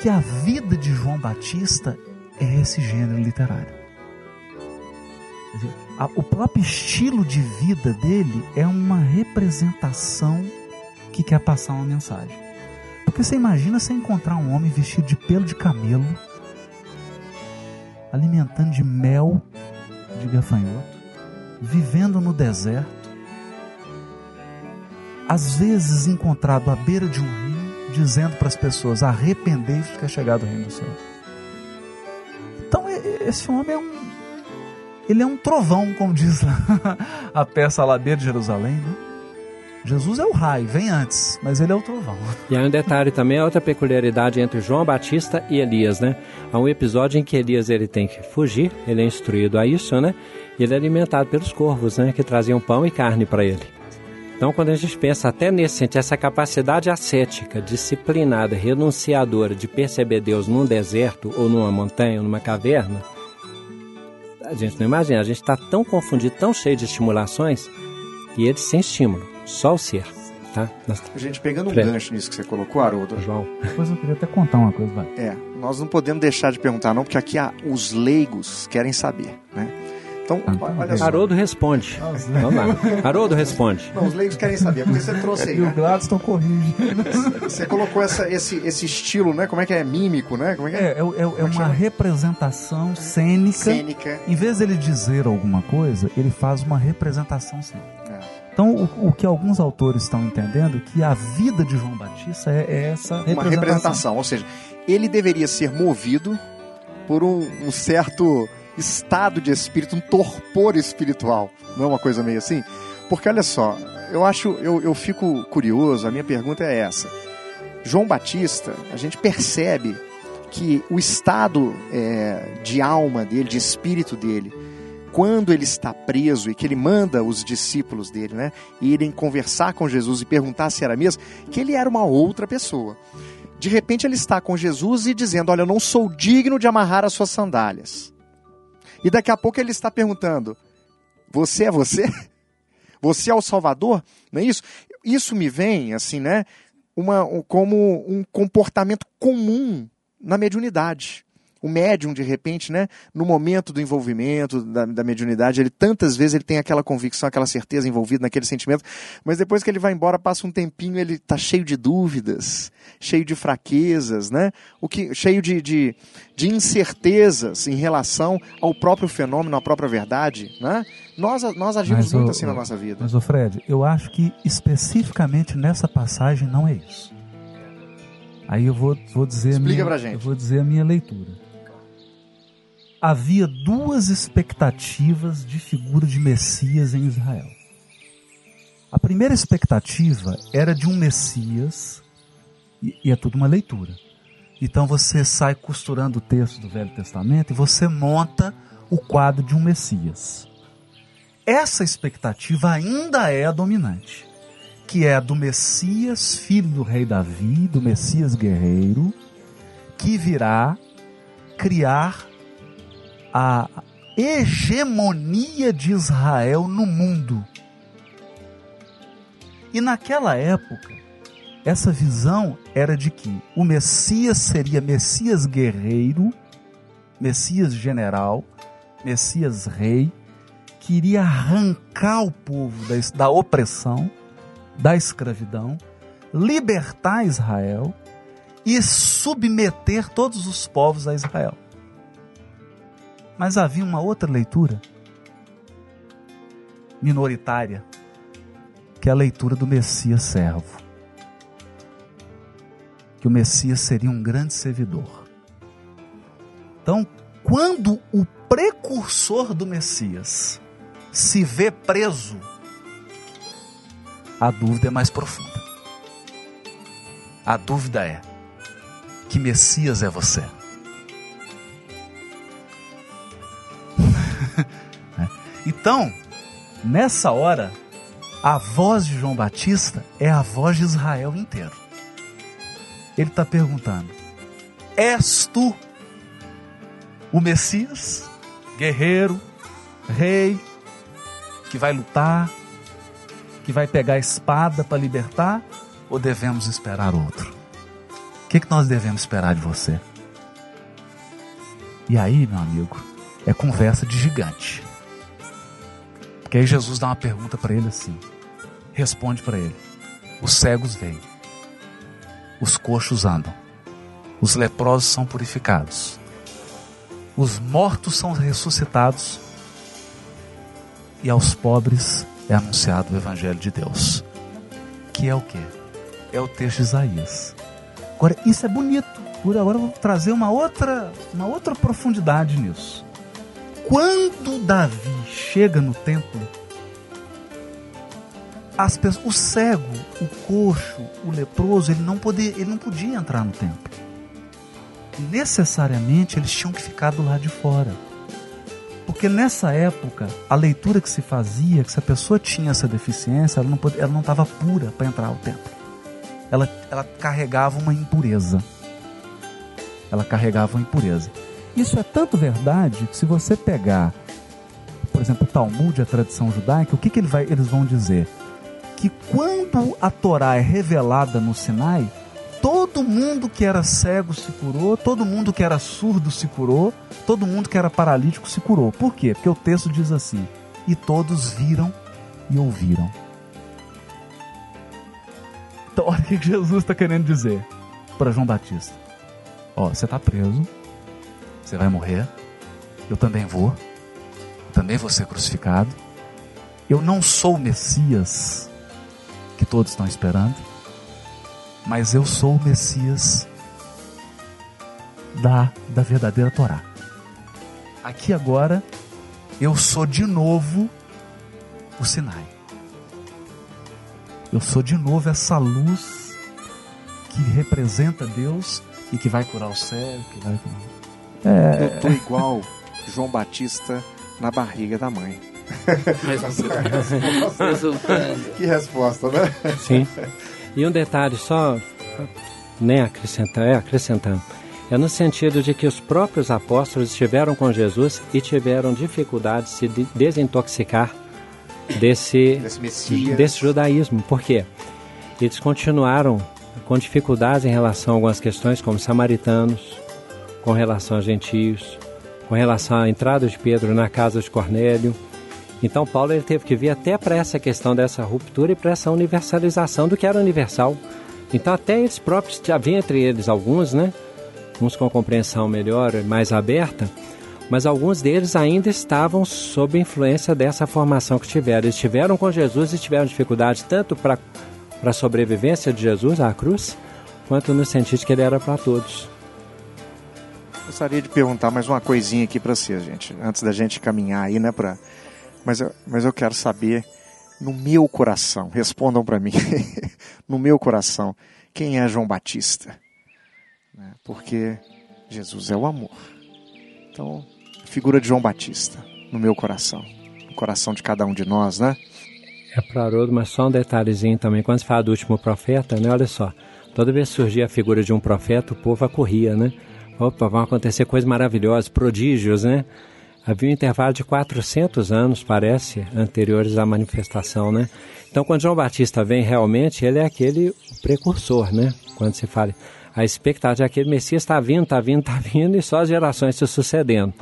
que a vida de João Batista é esse gênero literário. Dizer, a- o próprio estilo de vida dele é uma representação que quer passar uma mensagem. Porque você imagina você encontrar um homem vestido de pelo de camelo, alimentando de mel de gafanhoto, vivendo no deserto, às vezes encontrado à beira de um rio, dizendo para as pessoas: arrependei-vos que é chegado o reino dos céus. Então, esse homem é um. Ele é um trovão, como diz a peça Ladeira de Jerusalém. Né? Jesus é o raio, vem antes, mas ele é o trovão. E aí um detalhe também, outra peculiaridade entre João Batista e Elias, né? Há um episódio em que Elias ele tem que fugir, ele é instruído a isso, né? E ele é alimentado pelos corvos, né? Que traziam pão e carne para ele. Então, quando a gente pensa até nesse sentido, essa capacidade ascética, disciplinada, renunciadora de perceber Deus num deserto ou numa montanha ou numa caverna, a gente não imagina, a gente está tão confundido, tão cheio de estimulações, e ele sem estímulo, só o ser, tá? Nós- Gente, pegando um Pre- gancho nisso que você colocou, Haroldo. João. Depois eu queria até contar uma coisa, vai. É, nós não podemos deixar de perguntar não, porque aqui há, os leigos querem saber, né? Então, olha só. Haroldo responde. Vamos lá. Haroldo responde. Não, os leigos querem saber, porque você trouxe aí, E o né? Gladstone corrige. Você colocou essa, esse, esse estilo, né? Como é que é? Mímico, né? Como é que É, é? é, é- é uma representação cênica. Cênica. Em vez dele dizer alguma coisa, ele faz uma representação cênica. Então, o, o que alguns autores estão entendendo é que a vida de João Batista é, é essa Uma representação. representação, ou seja, ele deveria ser movido por um, um certo estado de espírito, um torpor espiritual. Não é uma coisa meio assim? Porque olha só, eu acho, eu, eu fico curioso, a minha pergunta é essa. João Batista, a gente percebe que o estado é, de alma dele, de espírito dele, quando ele está preso e que ele manda os discípulos dele, né, irem conversar com Jesus e perguntar se era mesmo, que ele era uma outra pessoa. De repente ele está com Jesus e dizendo: Olha, eu não sou digno de amarrar as suas sandálias. E daqui a pouco ele está perguntando: Você é você? Você é o Salvador? Não é isso? Isso me vem, assim, né? Uma, um- como um comportamento comum na mediunidade. O médium, de repente, né, no momento do envolvimento da, da mediunidade, ele tantas vezes ele tem aquela convicção, aquela certeza envolvida naquele sentimento, mas depois que ele vai embora, passa um tempinho, ele está cheio de dúvidas, cheio de fraquezas, né? O que, cheio de, de, de incertezas em relação ao próprio fenômeno, à própria verdade, né? Nós, nós agimos Mas, muito ô, assim na nossa vida. Mas, ô Fred, eu acho que especificamente nessa passagem não é isso. Aí eu vou, vou dizer Explica minha, pra gente. Eu vou dizer a minha leitura. Havia duas expectativas de figura de Messias em Israel. A primeira expectativa era de um Messias, e, é tudo uma leitura. Então você sai costurando o texto do Velho Testamento e você monta o quadro de um Messias. Essa expectativa ainda é a dominante, que é a do Messias, filho do rei Davi, do Messias guerreiro, que virá criar a hegemonia de Israel no mundo. E naquela época, essa visão era de que o Messias seria Messias guerreiro, Messias general, Messias rei, que iria arrancar o povo da, da opressão, da escravidão, libertar Israel e submeter todos os povos a Israel. Mas havia uma outra leitura minoritária, que é a leitura do Messias servo. Que o Messias seria um grande servidor. Então, quando o precursor do Messias se vê preso, a dúvida é mais profunda. A dúvida é: que Messias é você? Então, nessa hora, a voz de João Batista é a voz de Israel inteiro. Ele está perguntando: És tu o Messias, guerreiro, rei, que vai lutar, que vai pegar a espada para libertar, ou devemos esperar outro? O que, que nós devemos esperar de você? E aí, meu amigo, é conversa de gigante. Porque aí Jesus dá uma pergunta para ele assim: responde para ele. Os cegos veem, os coxos andam, os leprosos são purificados, os mortos são ressuscitados e aos pobres é anunciado o evangelho de Deus. Que é o que? É o texto de Isaías. Agora, isso é bonito. Por agora eu vou trazer uma outra, uma outra profundidade nisso. Quando Davi chega no templo, as pessoas, o cego, o coxo, o leproso, ele não, podia, ele não podia entrar no templo. Necessariamente eles tinham que ficar do lado de fora. Porque nessa época, a leitura que se fazia, que se a pessoa tinha essa deficiência, ela não podia, ela não estava pura para entrar ao templo. Ela, ela carregava uma impureza. Ela carregava uma impureza. Isso é tanto verdade que se você pegar, por exemplo, o Talmud, a tradição judaica, o que, que ele vai, eles vão dizer? Que quando a Torá é revelada no Sinai, todo mundo que era cego se curou, todo mundo que era surdo se curou, todo mundo que era paralítico se curou. Por quê? Porque o texto diz assim: e todos viram e ouviram. Então, olha o que Jesus está querendo dizer para João Batista: Ó, você está preso, você vai morrer, eu também vou, eu também vou ser crucificado. Eu não sou o Messias que todos estão esperando, mas eu sou o Messias da, da verdadeira Torá. Aqui agora, eu sou de novo o Sinai. Eu sou de novo essa luz que representa Deus e que vai curar o céu, que vai é... Eu tô igual João Batista na barriga da mãe. que resposta, né? Sim. E um detalhe só, né, acrescentar, é, acrescentando, é no sentido de que os próprios apóstolos estiveram com Jesus e tiveram dificuldade de se desintoxicar desse, desse, desse judaísmo. Por quê? Eles continuaram com dificuldades em relação a algumas questões, como samaritanos, com relação a gentios, com relação à entrada de Pedro na casa de Cornélio. Então Paulo ele teve que vir até para essa questão dessa ruptura e para essa universalização do que era universal. Então até eles próprios, havia entre eles alguns, né? Uns com compreensão melhor, mais aberta, mas alguns deles ainda estavam sob influência dessa formação que tiveram. Eles estiveram com Jesus e tiveram dificuldade tanto para a sobrevivência de Jesus à cruz, quanto no sentido que ele era para todos. Gostaria de perguntar mais uma coisinha aqui para vocês, gente, antes da gente caminhar aí, né, para mas eu, mas eu quero saber no meu coração, respondam para mim, no meu coração, quem é João Batista? Né, porque Jesus é o amor. Então, figura de João Batista no meu coração, no coração de cada um de nós, né? É para Haroldo, mas só um detalhezinho também. Quando se fala do último profeta, né? Olha só, toda vez que surgia a figura de um profeta, o povo acorria, né? Opa, vão acontecer coisas maravilhosas, prodígios, né? Havia um intervalo de 400 anos, parece, anteriores à manifestação, né? Então, quando João Batista vem, realmente, ele é aquele precursor, né? Quando se fala, a expectativa é que aquele Messias está vindo, está vindo, está vindo, e só as gerações se sucedendo.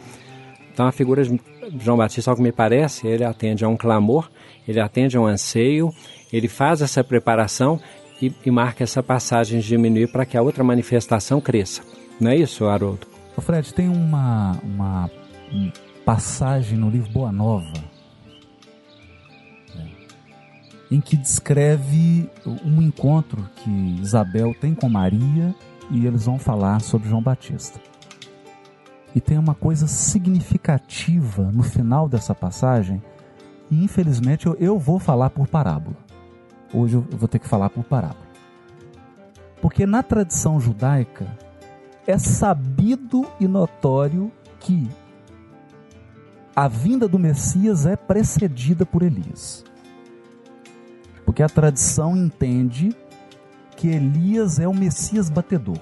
Então, a figura de João Batista, ao que me parece, ele atende a um clamor, ele atende a um anseio, ele faz essa preparação e, e marca essa passagem de diminuir para que a outra manifestação cresça. Não é isso, Haroldo? O Fred, tem uma, uma passagem no livro Boa Nova né, em que descreve um encontro que Isabel tem com Maria e eles vão falar sobre João Batista. E tem uma coisa significativa no final dessa passagem, e infelizmente eu, eu vou falar por parábola. Hoje eu vou ter que falar por parábola. Porque na tradição judaica, é sabido e notório que a vinda do Messias é precedida por Elias. Porque a tradição entende que Elias é o Messias batedor.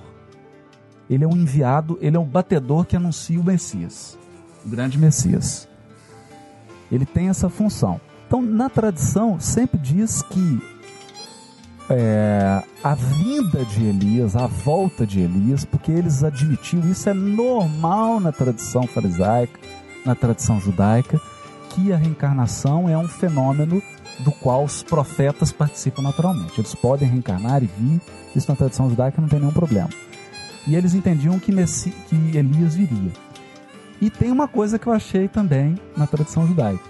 Ele é um enviado, ele é um batedor que anuncia o Messias, o grande Messias. Ele tem essa função. Então, na tradição, sempre diz que é, a vinda de Elias, a volta de Elias, porque eles admitiam, isso é normal na tradição farisaica, na tradição judaica, que a reencarnação é um fenômeno do qual os profetas participam naturalmente. Eles podem reencarnar e vir, isso na tradição judaica não tem nenhum problema. E eles entendiam que, Messi, que Elias viria. E tem uma coisa que eu achei também na tradição judaica,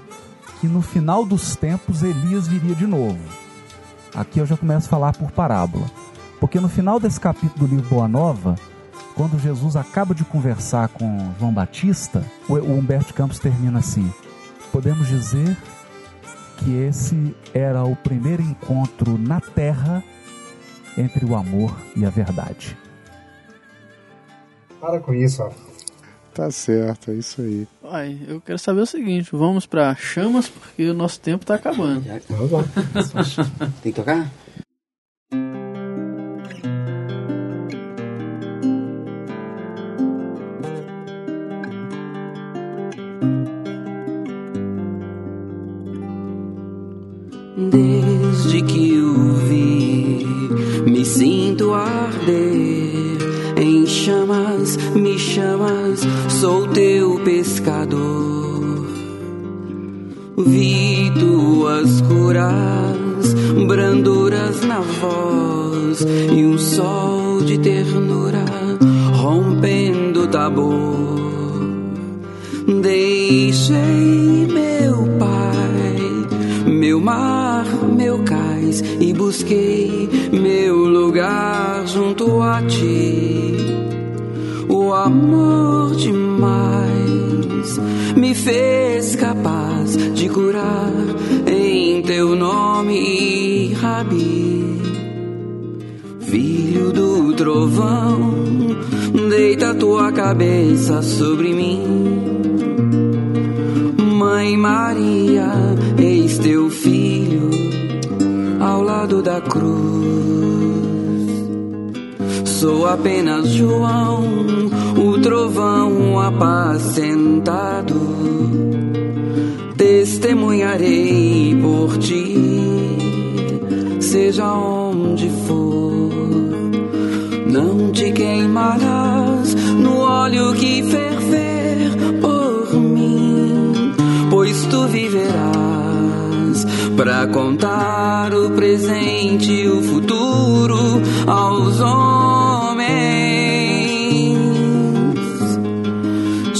que no final dos tempos Elias viria de novo Aqui eu já começo a falar por parábola. Porque no final desse capítulo do livro Boa Nova, quando Jesus acaba de conversar com João Batista, o Humberto Campos termina assim: Podemos dizer que esse era o primeiro encontro na terra entre o amor e a verdade. Para com isso, ó. Tá certo, é isso aí. Ai, eu quero saber o seguinte, vamos para chamas porque o nosso tempo tá acabando. Vamos lá. Tem que tocar? Desde que o vi, me sinto arder chamas, me chamas, sou teu pescador. Vi tuas curas, branduras na voz e um sol de ternura rompendo o tabor. Deixei meu pai, meu mar, meu cais e busquei meu lugar junto a ti. O amor demais me fez capaz de curar em teu nome, Rabi. Filho do trovão, deita tua cabeça sobre mim. Mãe Maria, eis teu filho ao lado da cruz. Sou apenas João, o trovão apacentado. Testemunharei por ti, seja onde for. Não te queimarás no óleo que ferver por mim, pois tu viverás para contar o presente e o futuro aos homens.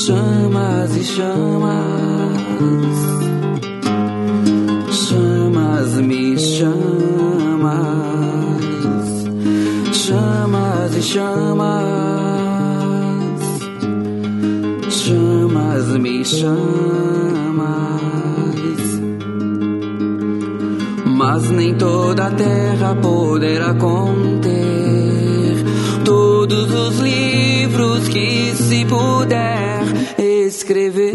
Chamas e chamas, chamas me chamas, chamas e chamas, chamas me chamas. Mas nem toda a terra poderá conter todos os livros que se puder escrever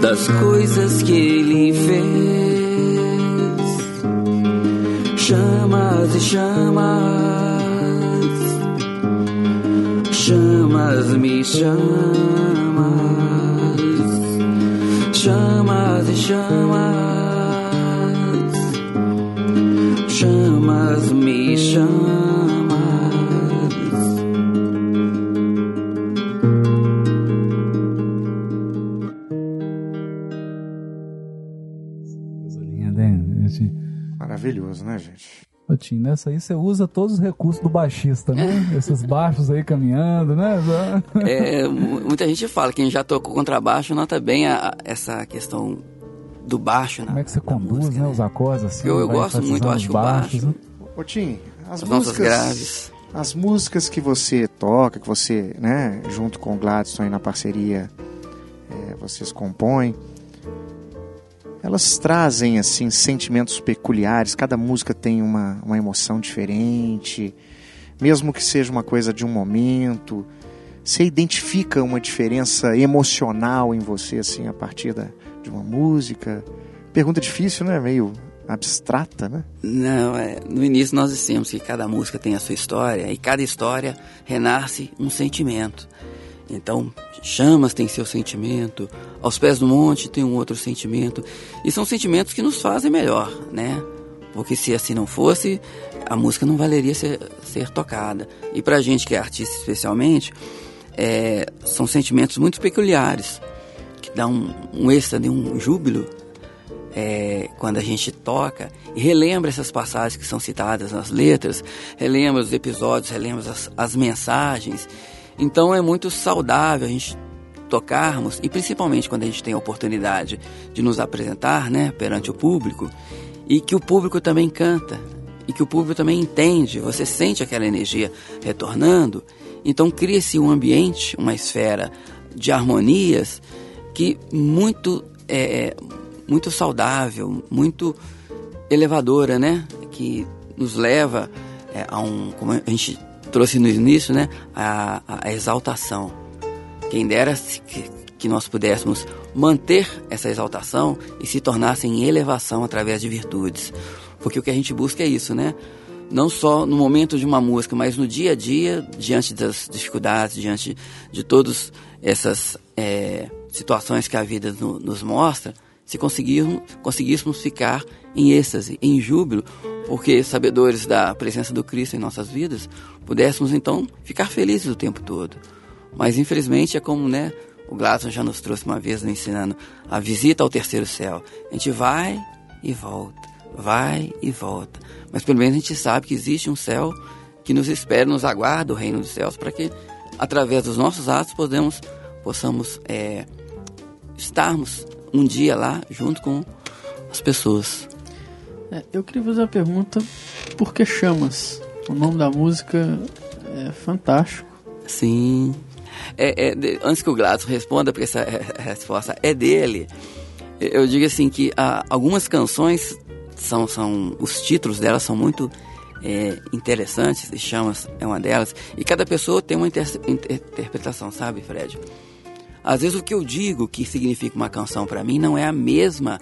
das coisas que ele fez. Chamas e chamas, chamas me chamas chamas e chamas, Tim, nessa aí você usa todos os recursos do baixista, né? Esses baixos aí caminhando, né? É, mu- muita gente fala, quem já tocou contrabaixo nota bem a- a- essa questão do baixo. Como é que você conduz, né? Os acordes assim. Eu- eu gosto muito, eu acho o baixos, baixo- né? Ô, Tim, as, As músicas... graves. As músicas que você toca, que você, né, junto com o Gladstone aí na parceria, é, vocês compõem, elas trazem, assim, sentimentos peculiares, cada música tem uma, uma emoção diferente, mesmo que seja uma coisa de um momento, você identifica uma diferença emocional em você, assim, a partir da, de uma música? Pergunta difícil, né? Meio abstrata, né? Não, é, no início nós dissemos que cada música tem a sua história e cada história renasce um sentimento. Então, Chamas tem seu sentimento, Aos Pés do Monte tem um outro sentimento, e são sentimentos que nos fazem melhor, né? Porque se assim não fosse, a música não valeria ser, ser tocada. E pra gente que é artista especialmente, é, são sentimentos muito peculiares, que dá um, um êxtase, um júbilo é, quando a gente toca e relembra essas passagens que são citadas nas letras, relembra os episódios, relembra as, as mensagens. Então é muito saudável a gente tocarmos e principalmente quando a gente tem a oportunidade de nos apresentar, né, perante o público e que o público também canta e que o público também entende, você sente aquela energia retornando, então cria-se um ambiente, uma esfera de harmonias que muito é, muito saudável, muito elevadora, né? Que nos leva é, a um, como a gente trouxe no início, né? A, a exaltação. Quem dera que, que nós pudéssemos manter essa exaltação e se tornasse em elevação através de virtudes. Porque o que a gente busca é isso, né? Não só no momento de uma música, mas no dia a dia, diante das dificuldades, diante de todas essas é, situações que a vida no- nos mostra, se conseguirmos, conseguíssemos ficar em êxtase, em júbilo, porque sabedores da presença do Cristo em nossas vidas, pudéssemos então ficar felizes o tempo todo. Mas infelizmente é como, né, o Gladson já nos trouxe uma vez ensinando a visita ao terceiro céu. A gente vai e volta, vai e volta. Mas pelo menos a gente sabe que existe um céu que nos espera, nos aguarda o reino dos céus, para que através dos nossos atos podemos, possamos é, estarmos um dia lá junto com as pessoas. É, eu queria fazer uma pergunta: por que chamas? O nome da música é fantástico. Sim. É, é, antes que o Gladys responda, porque essa resposta é dele, eu digo assim que ah, algumas canções são, são os títulos delas são muito é, interessantes e chamas é uma delas e cada pessoa tem uma inter, interpretação sabe Fred às vezes o que eu digo que significa uma canção para mim não é a mesma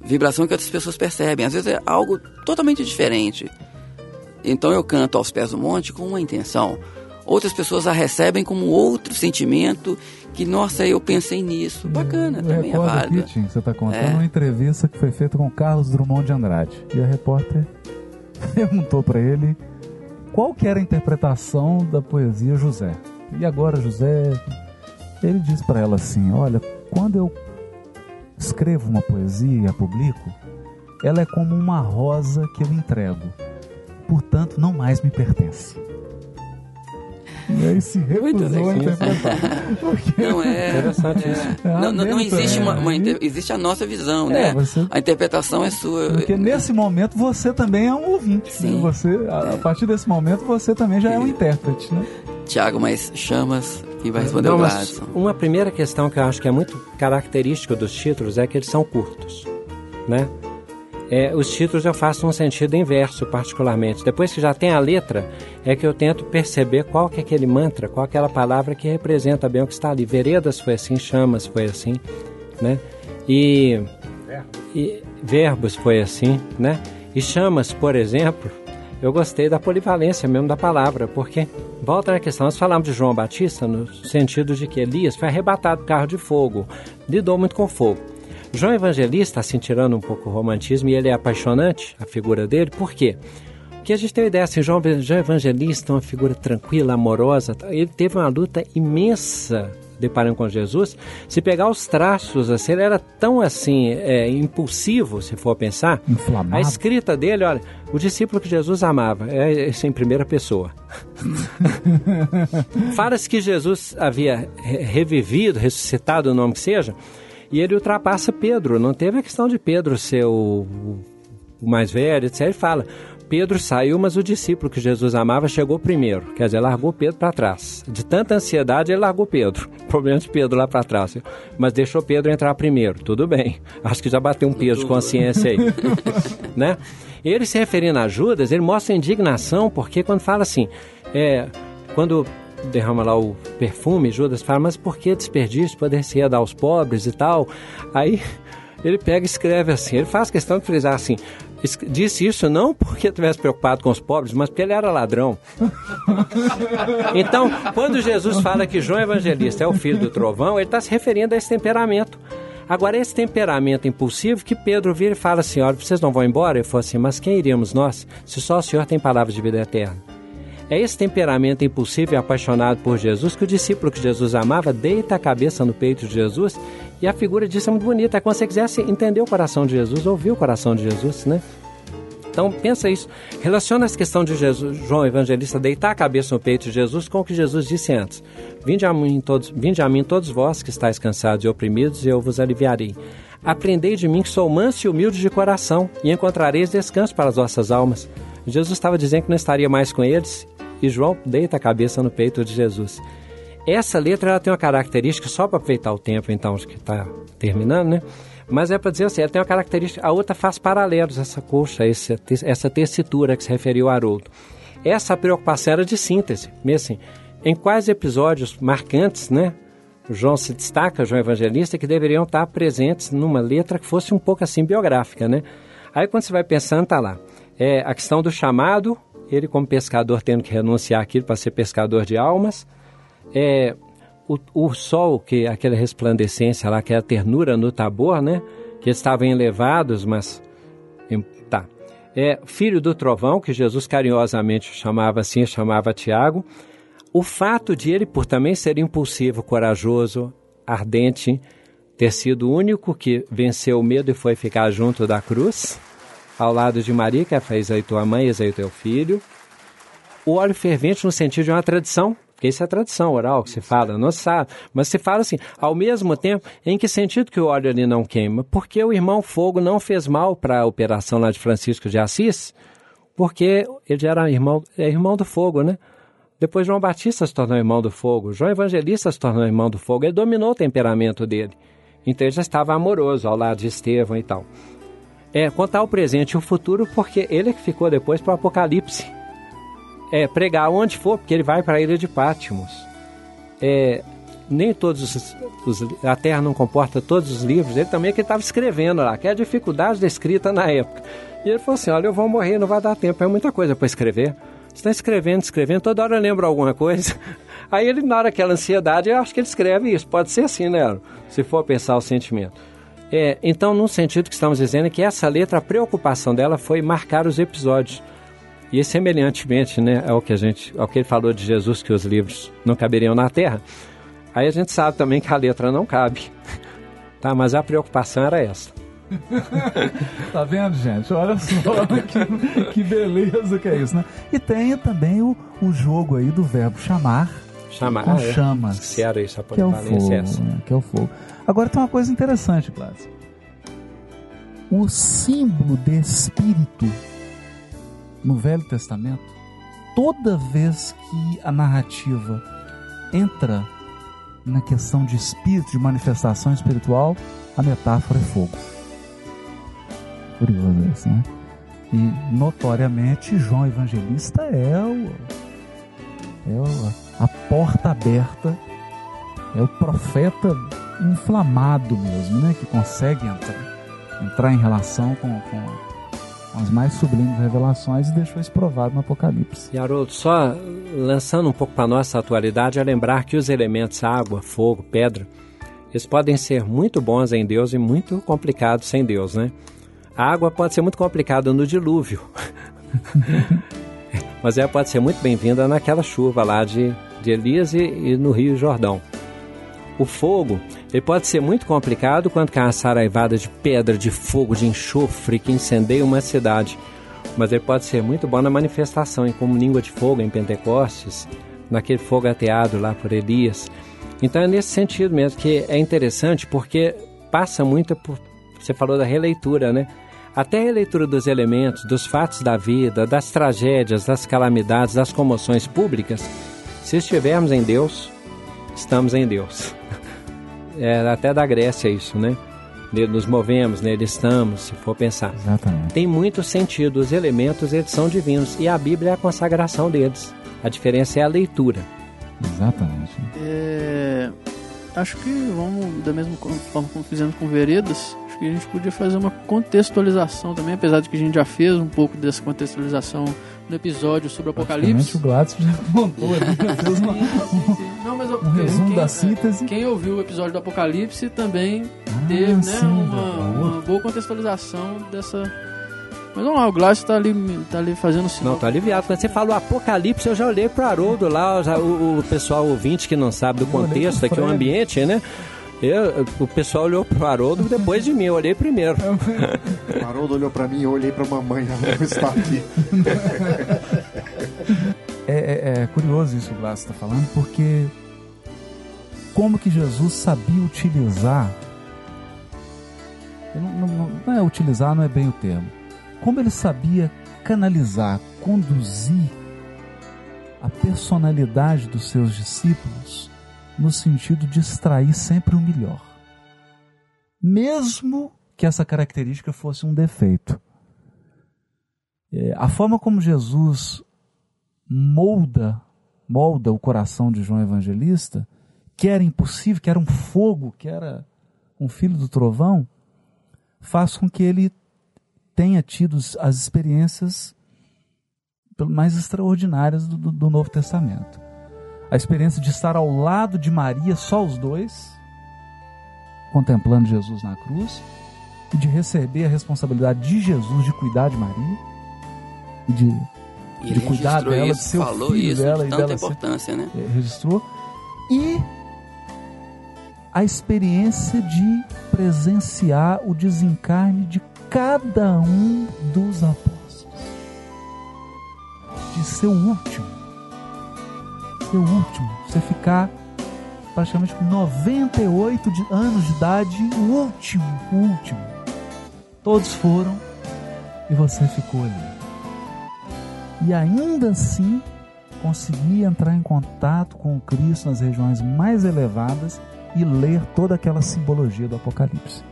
vibração que outras pessoas percebem às vezes é algo totalmente diferente então eu canto aos pés do monte com uma intenção outras pessoas a recebem como outro sentimento que, nossa, eu pensei nisso. Bacana, eu também é válido. Aqui, você está contando é. uma entrevista que foi feita com Carlos Drummond de Andrade. E a repórter perguntou para ele qual que era a interpretação da poesia José. E agora, José, ele diz para ela assim: Olha, quando eu escrevo uma poesia e a publico, ela é como uma rosa que eu entrego, portanto, não mais me pertence. E aí se recusou a interpretar. Não é. Interessante isso. É, não, não, não, existe uma, uma inter... existe a nossa visão, é, né? Você... A interpretação é sua. Porque nesse momento você também é um ouvinte. Né? Sim. Né? Você, a, a, partir desse momento você também já é um intérprete, né? Tiago, mas chamas e vai responder não, o Gladson. Uma primeira questão que eu acho que é muito característica dos títulos é que eles são curtos, né? É, os títulos eu faço um sentido inverso, particularmente. Depois que já tem a letra, é que eu tento perceber qual que é aquele mantra, qual é aquela palavra que representa bem o que está ali. Veredas foi assim, chamas foi assim, né? E, e verbos foi assim, né? E chamas, por exemplo, eu gostei da polivalência mesmo da palavra, porque volta na questão, nós falamos de João Batista no sentido de que Elias foi arrebatado do carro de fogo, lidou muito com fogo. João Evangelista, assim, tirando um pouco o romantismo, e ele é apaixonante, a figura dele, por quê? Porque a gente tem uma ideia assim, João, João Evangelista é uma figura tranquila, amorosa, ele teve uma luta imensa deparando com Jesus, se pegar os traços, assim, ele era tão assim, é, impulsivo, se for pensar. Inflamado. A escrita dele, olha, o discípulo que Jesus amava, é isso em primeira pessoa. Fala-se que Jesus havia revivido, ressuscitado, o nome que seja, e ele ultrapassa Pedro. Não teve a questão de Pedro ser o, o mais velho, etc. Ele fala: Pedro saiu, mas o discípulo que Jesus amava chegou primeiro. Quer dizer, largou Pedro para trás. De tanta ansiedade, ele largou Pedro. Problema de Pedro lá para trás. Mas deixou Pedro entrar primeiro. Tudo bem. Acho que já bateu um peso de consciência aí. né? Ele se referindo a Judas, ele mostra indignação, porque quando fala assim, é, quando derrama lá o perfume, Judas fala, mas por que desperdício? Poder-se dar aos pobres e tal. Aí ele pega e escreve assim, ele faz questão de frisar assim, disse isso não porque estivesse preocupado com os pobres, mas porque ele era ladrão. então, quando Jesus fala que João Evangelista é o filho do trovão, ele está se referindo a esse temperamento. Agora, esse temperamento impulsivo que Pedro vira e fala assim: olha, vocês não vão embora? Ele falou assim: mas quem iríamos nós, se só o Senhor tem palavras de vida eterna? É esse temperamento impulsivo e apaixonado por Jesus que o discípulo que Jesus amava deita a cabeça no peito de Jesus e a figura disso é muito bonita. É como se você quisesse entender o coração de Jesus, ouvir o coração de Jesus, né? Então pensa isso, relaciona essa questão de Jesus, João Evangelista deitar a cabeça no peito de Jesus com o que Jesus disse antes. Vinde a mim todos, vinde a mim todos vós que estáis cansados e oprimidos, e eu vos aliviarei. Aprendei de mim que sou manso e humilde de coração, e encontrareis descanso para as vossas almas. Jesus estava dizendo que não estaria mais com eles e João deita a cabeça no peito de Jesus. Essa letra ela tem uma característica, só para aproveitar o tempo então que está terminando, né? Mas é para dizer assim, ela tem uma característica, a outra faz paralelos, essa coxa, essa, essa tessitura que se referiu a Haroldo. Essa preocupação era de síntese, mesmo assim. Em quais episódios marcantes, né? João se destaca, João Evangelista, que deveriam estar presentes numa letra que fosse um pouco assim biográfica, né? Aí quando você vai pensando, tá lá. É a questão do chamado, ele como pescador tendo que renunciar aquilo para ser pescador de almas. É, o, o sol, que aquela resplandecência lá, que é ternura no Tabor, né? que estavam elevados, mas tá. É filho do trovão, que Jesus carinhosamente chamava assim, chamava Tiago. O fato de ele, por também ser impulsivo, corajoso, ardente, ter sido o único que venceu o medo e foi ficar junto da cruz, ao lado de Maria, que fez aí tua mãe, esse aí teu filho. O óleo fervente no sentido de uma tradição, porque isso é tradição oral que se fala, não sabe, mas se fala assim, ao mesmo tempo, em que sentido que o óleo ali não queima? Porque o irmão Fogo não fez mal para a operação lá de Francisco de Assis, porque ele era irmão, é irmão do fogo, né? Depois João Batista se tornou irmão do fogo, João Evangelista se tornou irmão do fogo, ele dominou o temperamento dele. Então ele já estava amoroso ao lado de Estevão e tal. É, contar o presente e o futuro, porque ele é que ficou depois para o Apocalipse. É, pregar onde for, porque ele vai para a ilha de Pátimos. É, nem todos os, os- A Terra não comporta todos os livros, ele também é que estava escrevendo lá, que é a dificuldade da escrita na época. E ele falou assim: olha, eu vou morrer, não vai dar tempo, é muita coisa para escrever. Você está escrevendo, escrevendo, toda hora eu lembro alguma coisa. Aí ele, na hora aquela ansiedade, eu acho que ele escreve isso. Pode ser assim, né? Se for pensar o sentimento. É, então, num sentido que estamos dizendo é que essa letra, a preocupação dela foi marcar os episódios. E semelhantemente, né, ao que a gente, ao que ele falou de Jesus que os livros não caberiam na Terra, aí a gente sabe também que a letra não cabe. Tá, mas a preocupação era essa. Tá vendo, gente? Olha só que, que beleza que é isso, né? E tem também o, o jogo aí do verbo chamar Chamar. com ah, é. chamas. Se era isso, a que é fogo, é essa. né? que é o fogo. Agora tem uma coisa interessante, Gladys. O símbolo de espírito no Velho Testamento, toda vez que a narrativa entra na questão de espírito, de manifestação espiritual, a metáfora é fogo. Curioso isso, né? E notoriamente João Evangelista é o, é o- a porta aberta, é o profeta inflamado mesmo, né? Que consegue entrar, entrar em relação com, com, as mais sublimes revelações e deixou isso provado no Apocalipse. E Haroldo, só lançando um pouco para nossa atualidade, é lembrar que os elementos água, fogo, pedra, eles podem ser muito bons em Deus e muito complicados sem Deus, né? A água pode ser muito complicada no dilúvio, mas ela pode ser muito bem-vinda naquela chuva lá de, de Elias e, e no Rio Jordão. O fogo, ele pode ser muito complicado quando cai uma saraivada de pedra, de fogo, de enxofre que incendeia uma cidade. Mas ele pode ser muito bom na manifestação, em como língua de fogo em Pentecostes, naquele fogo ateado lá por Elias. Então é nesse sentido mesmo que é interessante porque passa muito por. Você falou da releitura, né? Até a releitura dos elementos, dos fatos da vida, das tragédias, das calamidades, das comoções públicas. Se estivermos em Deus, estamos em Deus. É até da Grécia isso, né? Nos movemos, nele estamos, se for pensar. Exatamente. Tem muito sentido, os elementos eles são divinos e a Bíblia é a consagração deles. A diferença é a leitura. Exatamente. É, acho que vamos, da mesma forma como fizemos com Veredas, acho que a gente podia fazer uma contextualização também, apesar de que a gente já fez um pouco dessa contextualização no episódio sobre o Apocalipse. o Gladys já fez uma- Não, mas eu- um resumo quem- da síntese. Quem ouviu o episódio do Apocalipse também Ah, teve né, sim, uma, uma boa contextualização dessa. Mas vamos lá, o Glass tá ali, tá ali fazendo sinal. Não, tô aliviado. Quando você falou Apocalipse, eu já olhei pro Haroldo lá, já- o, o pessoal ouvinte que não sabe do Eu contexto aqui, o ambiente, né? Eu, o pessoal olhou pro Haroldo depois de mim, eu olhei primeiro. O Haroldo olhou pra mim, eu olhei pra mamãe, ela não está aqui. É, é- é curioso isso que o Glass está falando, porque como que Jesus sabia utilizar. não- não- não é utilizar, não é bem o termo. Como ele sabia canalizar, conduzir a personalidade dos seus discípulos no sentido de extrair sempre o melhor. Mesmo que essa característica fosse um defeito. É, a forma como Jesus molda, molda o coração de João Evangelista, que era impossível, que era um fogo, que era um filho do trovão, faz com que ele tenha tido as experiências mais extraordinárias do, do- do Novo Testamento. A experiência de estar ao lado de Maria, só os dois, contemplando Jesus na cruz, e de receber a responsabilidade de Jesus de cuidar de Maria e de, E de ele cuidar dela, isso, de ser o falou filho isso, dela de e tanta dela ser- importância, né? eh, registrou e a experiência de presenciar o desencarne de cada um dos apóstolos. De ser o último. Ser o último. Você ficar praticamente com 98 de- anos de idade, o último, o último. Todos foram e você ficou ali. E ainda assim conseguir entrar em contato com Cristo nas regiões mais elevadas e ler toda aquela simbologia do Apocalipse.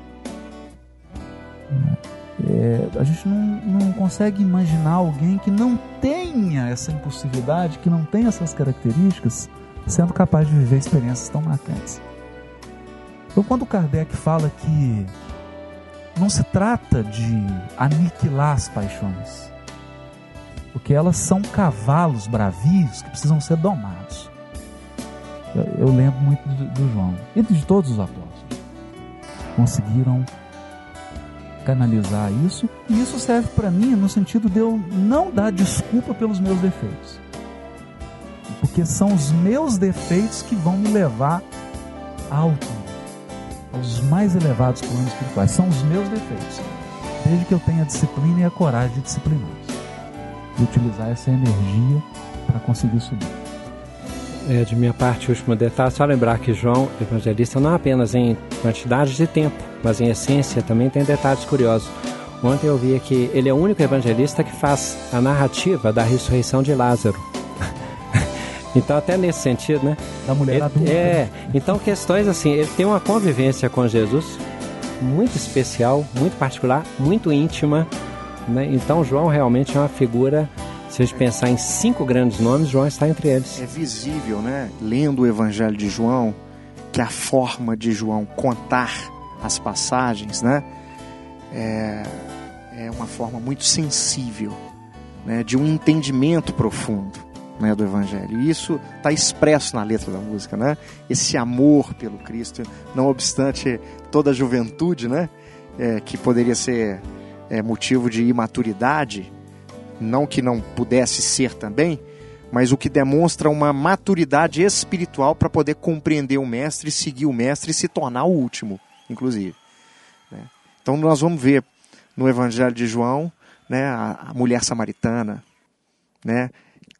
É, a gente não, não consegue imaginar alguém que não tenha essa impossibilidade, que não tenha essas características, sendo capaz de viver experiências tão marcantes. Então, quando Kardec fala que não se trata de aniquilar as paixões, porque elas são cavalos bravios que precisam ser domados. Eu, eu lembro muito do, do João e de todos os apóstolos. Conseguiram canalizar isso, e isso serve para mim no sentido de eu não dar desculpa pelos meus defeitos. Porque são os meus defeitos que vão me levar alto, aos mais elevados planos espirituais. São os meus defeitos. Desde que eu tenha disciplina e a coragem de discipliná-los. E utilizar essa energia para conseguir subir. É, de minha parte, último detalhe, só lembrar que João Evangelista não apenas em quantidade de tempo, mas em essência também tem detalhes curiosos. Ontem eu vi que ele é o único evangelista que faz a narrativa da ressurreição de Lázaro. então, até nesse sentido, né? Da mulher Ele- adulta. É, então questões assim, ele tem uma convivência com Jesus muito especial, muito particular, muito íntima, né? Então João realmente é uma figura, se a gente pensar em cinco grandes nomes, João está entre eles. É visível, né? Lendo o Evangelho de João, que a forma de João contar as passagens, né? É, é uma forma muito sensível, né? De um entendimento profundo, né? Do Evangelho. E isso está expresso na letra da música, né? Esse amor pelo Cristo, não obstante toda a juventude, né? É, que poderia ser é, motivo de imaturidade, não que não pudesse ser também, mas o que demonstra uma maturidade espiritual para poder compreender o mestre, seguir o mestre e se tornar o último, inclusive. né? Então nós vamos ver no Evangelho de João, né, a, mulher samaritana, né,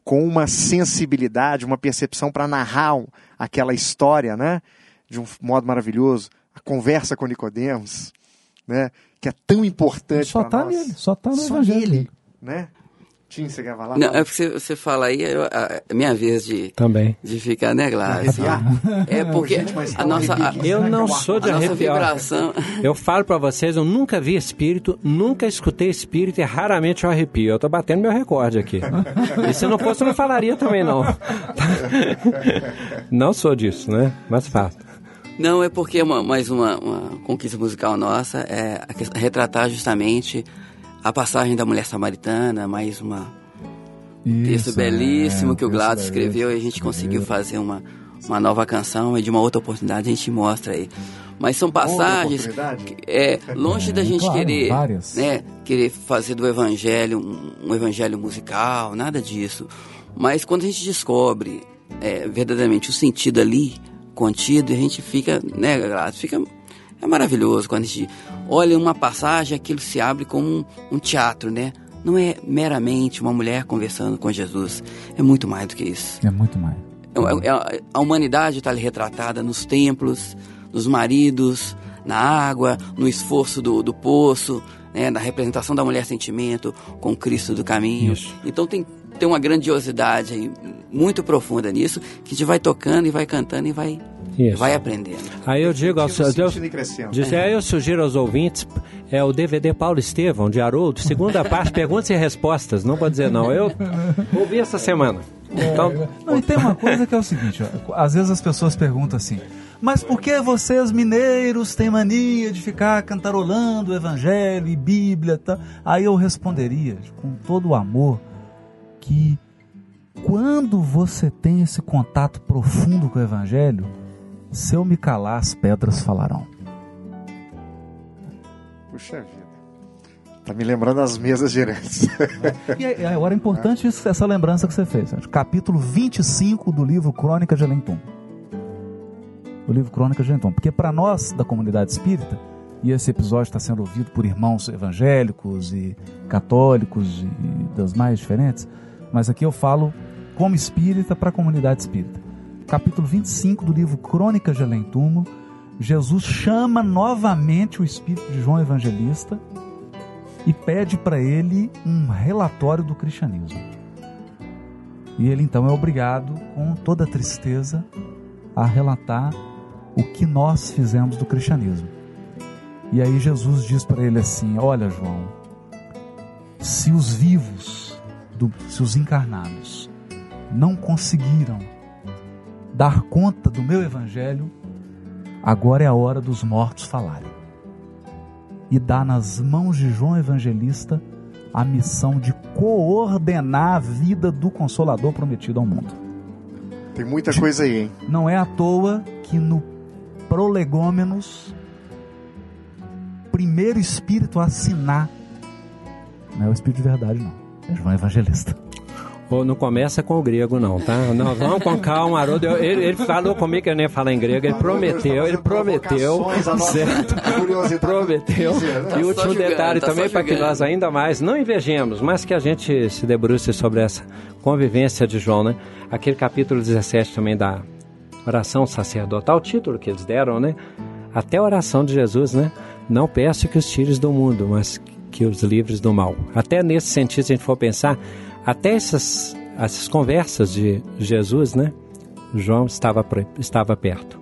com uma sensibilidade, uma percepção para narrar aquela história, né, de um modo maravilhoso, a conversa com Nicodemos, né, que é tão importante Só para tá nós. nele, só tá no Só Evangelho. nele, né? Tim, você quer falar? Não, é porque você, você fala aí, eu- a, a minha vez de, Também. de ficar, né, Glácio? Arrepiar? É porque Gente, a nossa, a. Eu não sou de a nossa arrepiar. vibração. Eu falo pra vocês, eu nunca vi espírito, nunca escutei espírito e raramente eu arrepio. Eu tô batendo meu recorde aqui. E se não fosse, eu não falaria também, não. Não sou disso, né? Mas fato. Não, é porque é uma, mais uma, uma conquista musical nossa é retratar justamente a passagem da mulher samaritana, mais uma texto Isso, belíssimo é, que o Gladys escreveu e a gente conseguiu fazer uma, uma nova canção e de uma outra oportunidade a gente mostra aí. Mas são passagens que, é longe da gente claro, querer, várias. né, querer fazer do evangelho um, um evangelho musical, nada disso. Mas quando a gente descobre é, verdadeiramente o sentido ali contido, a gente fica, né, fica é maravilhoso quando a gente olha uma passagem, aquilo se abre como um, um teatro, né? Não é meramente uma mulher conversando com Jesus, é muito mais do que isso. É muito mais. É- é- a humanidade está ali retratada nos templos, nos maridos, na água, no esforço do, do poço, né, na representação da mulher sentimento com Cristo do caminho. Isso. Então tem, tem uma grandiosidade aí, muito profunda nisso, que a gente vai tocando e vai cantando e vai, Isso. vai aprendendo. Aí eu digo aos seus. Eu, Sentindo e crescendo. diz, aí eu sugiro aos ouvintes, é o DVD Paulo Estevão, de Haroldo, segunda parte, perguntas e respostas. Não vou dizer não. Eu ouvi essa semana. Então, Não, e tem uma coisa que é o seguinte, ó, às vezes as pessoas perguntam assim, mas por que vocês mineiros têm mania de ficar cantarolando o evangelho e Bíblia? Tá? Aí eu responderia com todo o amor que quando você tem esse contato profundo com o evangelho, se eu me calar, as pedras falarão. Puxa vida. Tá me lembrando as mesas girantes. E é- agora é importante isso- essa lembrança que você fez. Capítulo 25 do livro Crônica de Alentum. O livro Crônica de Alentum. Porque para nós da comunidade espírita, e esse episódio está sendo ouvido por irmãos evangélicos e católicos e das mais diferentes, mas aqui eu falo como espírita para a comunidade espírita. Capítulo 25 do livro Crônica de Alentum, Jesus chama novamente o espírito de João Evangelista e pede para ele um relatório do cristianismo. E ele então é obrigado, com toda tristeza, a relatar o que nós fizemos do cristianismo. E aí Jesus diz para ele assim: Olha, João, se os vivos, do- se os encarnados, não conseguiram dar conta do meu evangelho, agora é a hora dos mortos falarem e dá nas mãos de João Evangelista a missão de coordenar a vida do Consolador prometido ao mundo. Tem muita coisa aí, hein? Não é à toa que no Prolegômenos, primeiro espírito a assinar, não é o espírito de verdade, não, João Evangelista. Ou não começa com o grego, não, tá? Não, vamos com calma, Haroldo. Ele, ele falou comigo que eu nem ia falar em grego. Ele prometeu, ele prometeu. Certo? Prometeu. Tá E só último detalhe tá também, para que nós ainda mais não invejemos, mas que a gente se debruce sobre essa convivência de João, né? Aquele capítulo 17 também da oração sacerdotal, o título que eles deram, né? Até a oração de Jesus, né? Não peço que os tires do mundo, mas que os livres do mal. Até nesse sentido, se a gente for pensar, até essas, essas conversas de Jesus, né? João estava, estava perto,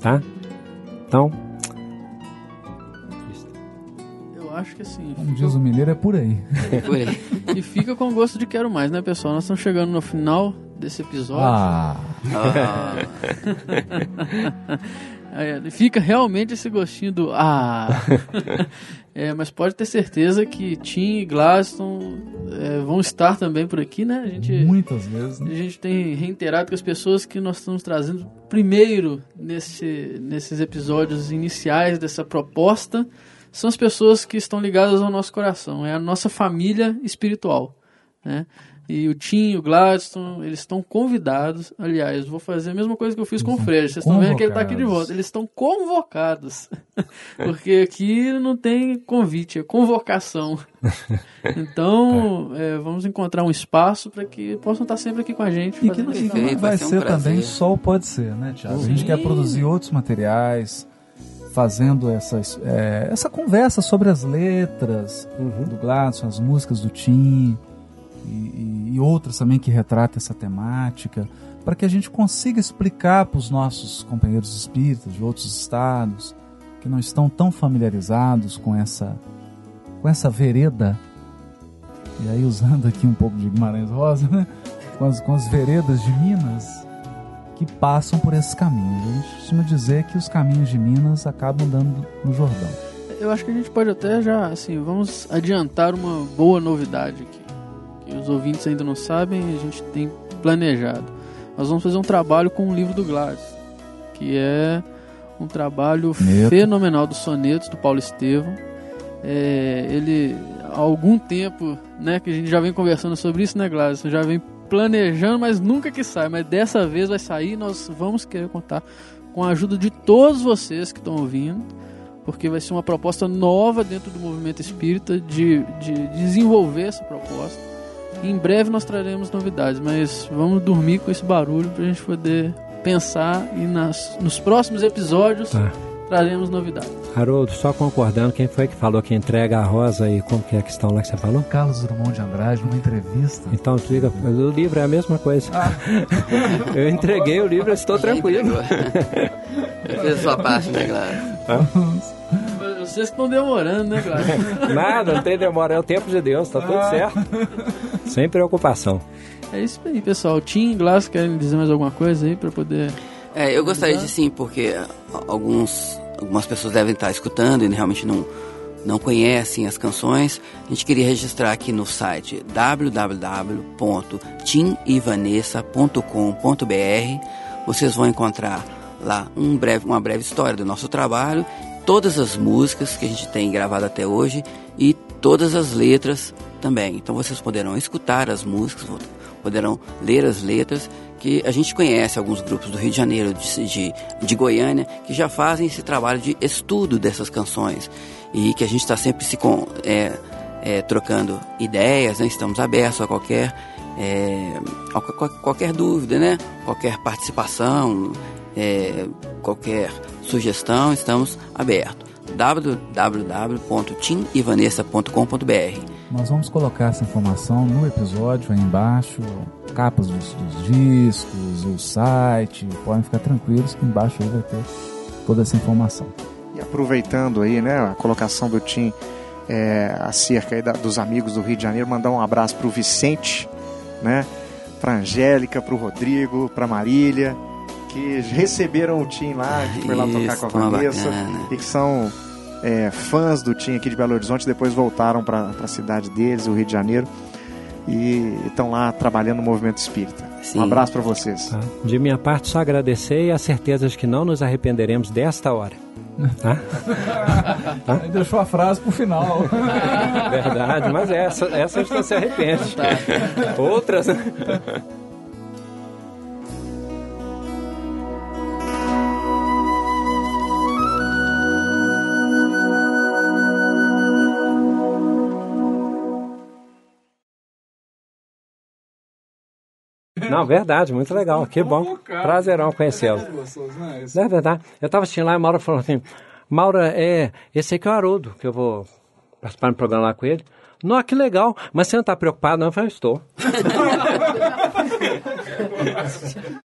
tá? Então, Eu acho que assim. Como diz o mineiro, é por aí. Por aí. E fica com gosto de quero mais, né, pessoal? Nós estamos chegando no final desse episódio. Ah, Ah, É, fica realmente esse gostinho do ah. É, mas pode ter certeza que Tim e Glaston é, vão estar também por aqui, né? A gente, muitas vezes. a Né? gente tem reiterado que as pessoas que nós estamos trazendo primeiro nesse, nesses episódios iniciais dessa proposta são as pessoas que estão ligadas ao nosso coração, é a nossa família espiritual, né? E o Tim, o Gladstone, eles estão convidados. Aliás, vou fazer a mesma coisa que eu fiz com o Fred. Vocês estão vendo que ele está aqui de volta. Eles estão convocados. Porque aqui não tem convite, é convocação. Então, é, vamos encontrar um espaço para que possam estar sempre aqui com a gente. E que. Perfeito, vai vai ser um ser também só o pode ser, né, Tiago? A gente quer produzir outros materiais, fazendo essas, é, essa conversa sobre as letras do Gladson, as músicas do Tim e, e- outras também que retratam essa temática, para que a gente consiga explicar para os nossos companheiros espíritas de outros estados que não estão tão familiarizados com essa, com essa vereda e aí, usando aqui um pouco de Guimarães Rosa, né? com, as, com as veredas de Minas que passam por esses caminhos. A gente costuma dizer que os caminhos de Minas acabam dando no Jordão. Eu acho que a gente pode até já, assim, vamos adiantar uma boa novidade aqui. Que os ouvintes ainda não sabem e a gente tem planejado. Nós vamos fazer um trabalho com o livro do Gladys, que é um trabalho Neto. fenomenal dos sonetos do Paulo Estevam. É, ele, há algum tempo, né, que a gente já vem conversando sobre isso, né, Gladys? Já vem planejando, mas nunca que sai. Mas dessa vez vai sair. Nós vamos querer contar com a ajuda de todos vocês que estão ouvindo porque vai ser uma proposta nova dentro do movimento espírita de, de desenvolver essa proposta. E em breve nós traremos novidades, mas vamos dormir com esse barulho para a gente poder pensar e nas, nos próximos episódios Tá. traremos novidades. Haroldo, só concordando, quem foi que falou que entrega a rosa e como que é a questão lá que você falou? Carlos Drummond de Andrade, numa entrevista. Então diga, mas o livro é a mesma coisa. eu entreguei o livro, eu estou tranquilo. Eu fiz a sua parte, né, claro? Vocês que estão demorando, né, Cláudio? Nada, não tem demora, é o tempo de Deus, tá tudo certo. Sem preocupação. é isso aí, pessoal. Tim e Glass querem dizer mais alguma coisa aí para poder. É, eu gostaria de sim, porque alguns, algumas pessoas devem estar escutando e realmente não, não conhecem as canções. A gente queria registrar aqui no site www.timivanessa.com.br. Vocês vão encontrar lá um breve, uma breve história do nosso trabalho todas as músicas que a gente tem gravado até hoje e todas as letras também. Então vocês poderão escutar as músicas, poderão ler as letras, que a gente conhece alguns grupos do Rio de Janeiro, de, de, de Goiânia, que já fazem esse trabalho de estudo dessas canções e que a gente está sempre se com, é, é, trocando ideias, né? estamos abertos a qualquer, é, qualquer dúvida, né? qualquer participação, é, qualquer sugestão, estamos abertos www.timivanessa.com.br Nós vamos colocar essa informação no episódio aí embaixo, capas dos, dos, discos, o site, podem ficar tranquilos que embaixo aí vai ter toda essa informação. E aproveitando aí, né, a colocação do Tim é, acerca aí da, dos amigos do Rio de Janeiro, mandar um abraço para o Vicente, né, para Angélica, para o Rodrigo, para Marília, que receberam o Tim lá, que foi lá tocar com a Vanessa, e que são é, fãs do Tim aqui de Belo Horizonte, depois voltaram para a cidade deles, o Rio de Janeiro, e estão lá trabalhando no movimento espírita. Sim. Um abraço para vocês. Tá. De minha parte, só agradecer e a certeza de que não nos arrependeremos desta hora. Tá? tá? Deixou a frase pro final. Verdade, mas essa, essa a gente não se arrepende. Tá. Outras. Não, verdade, muito legal. Que bom. Prazerão conhecê-lo. É verdade. Eu estava assistindo lá e a Maura falou assim: Maura, é, esse aqui é o Haroldo, que eu vou participar no programa lá com ele. Não, que legal. Mas você não está preocupado, não? Eu falei, estou.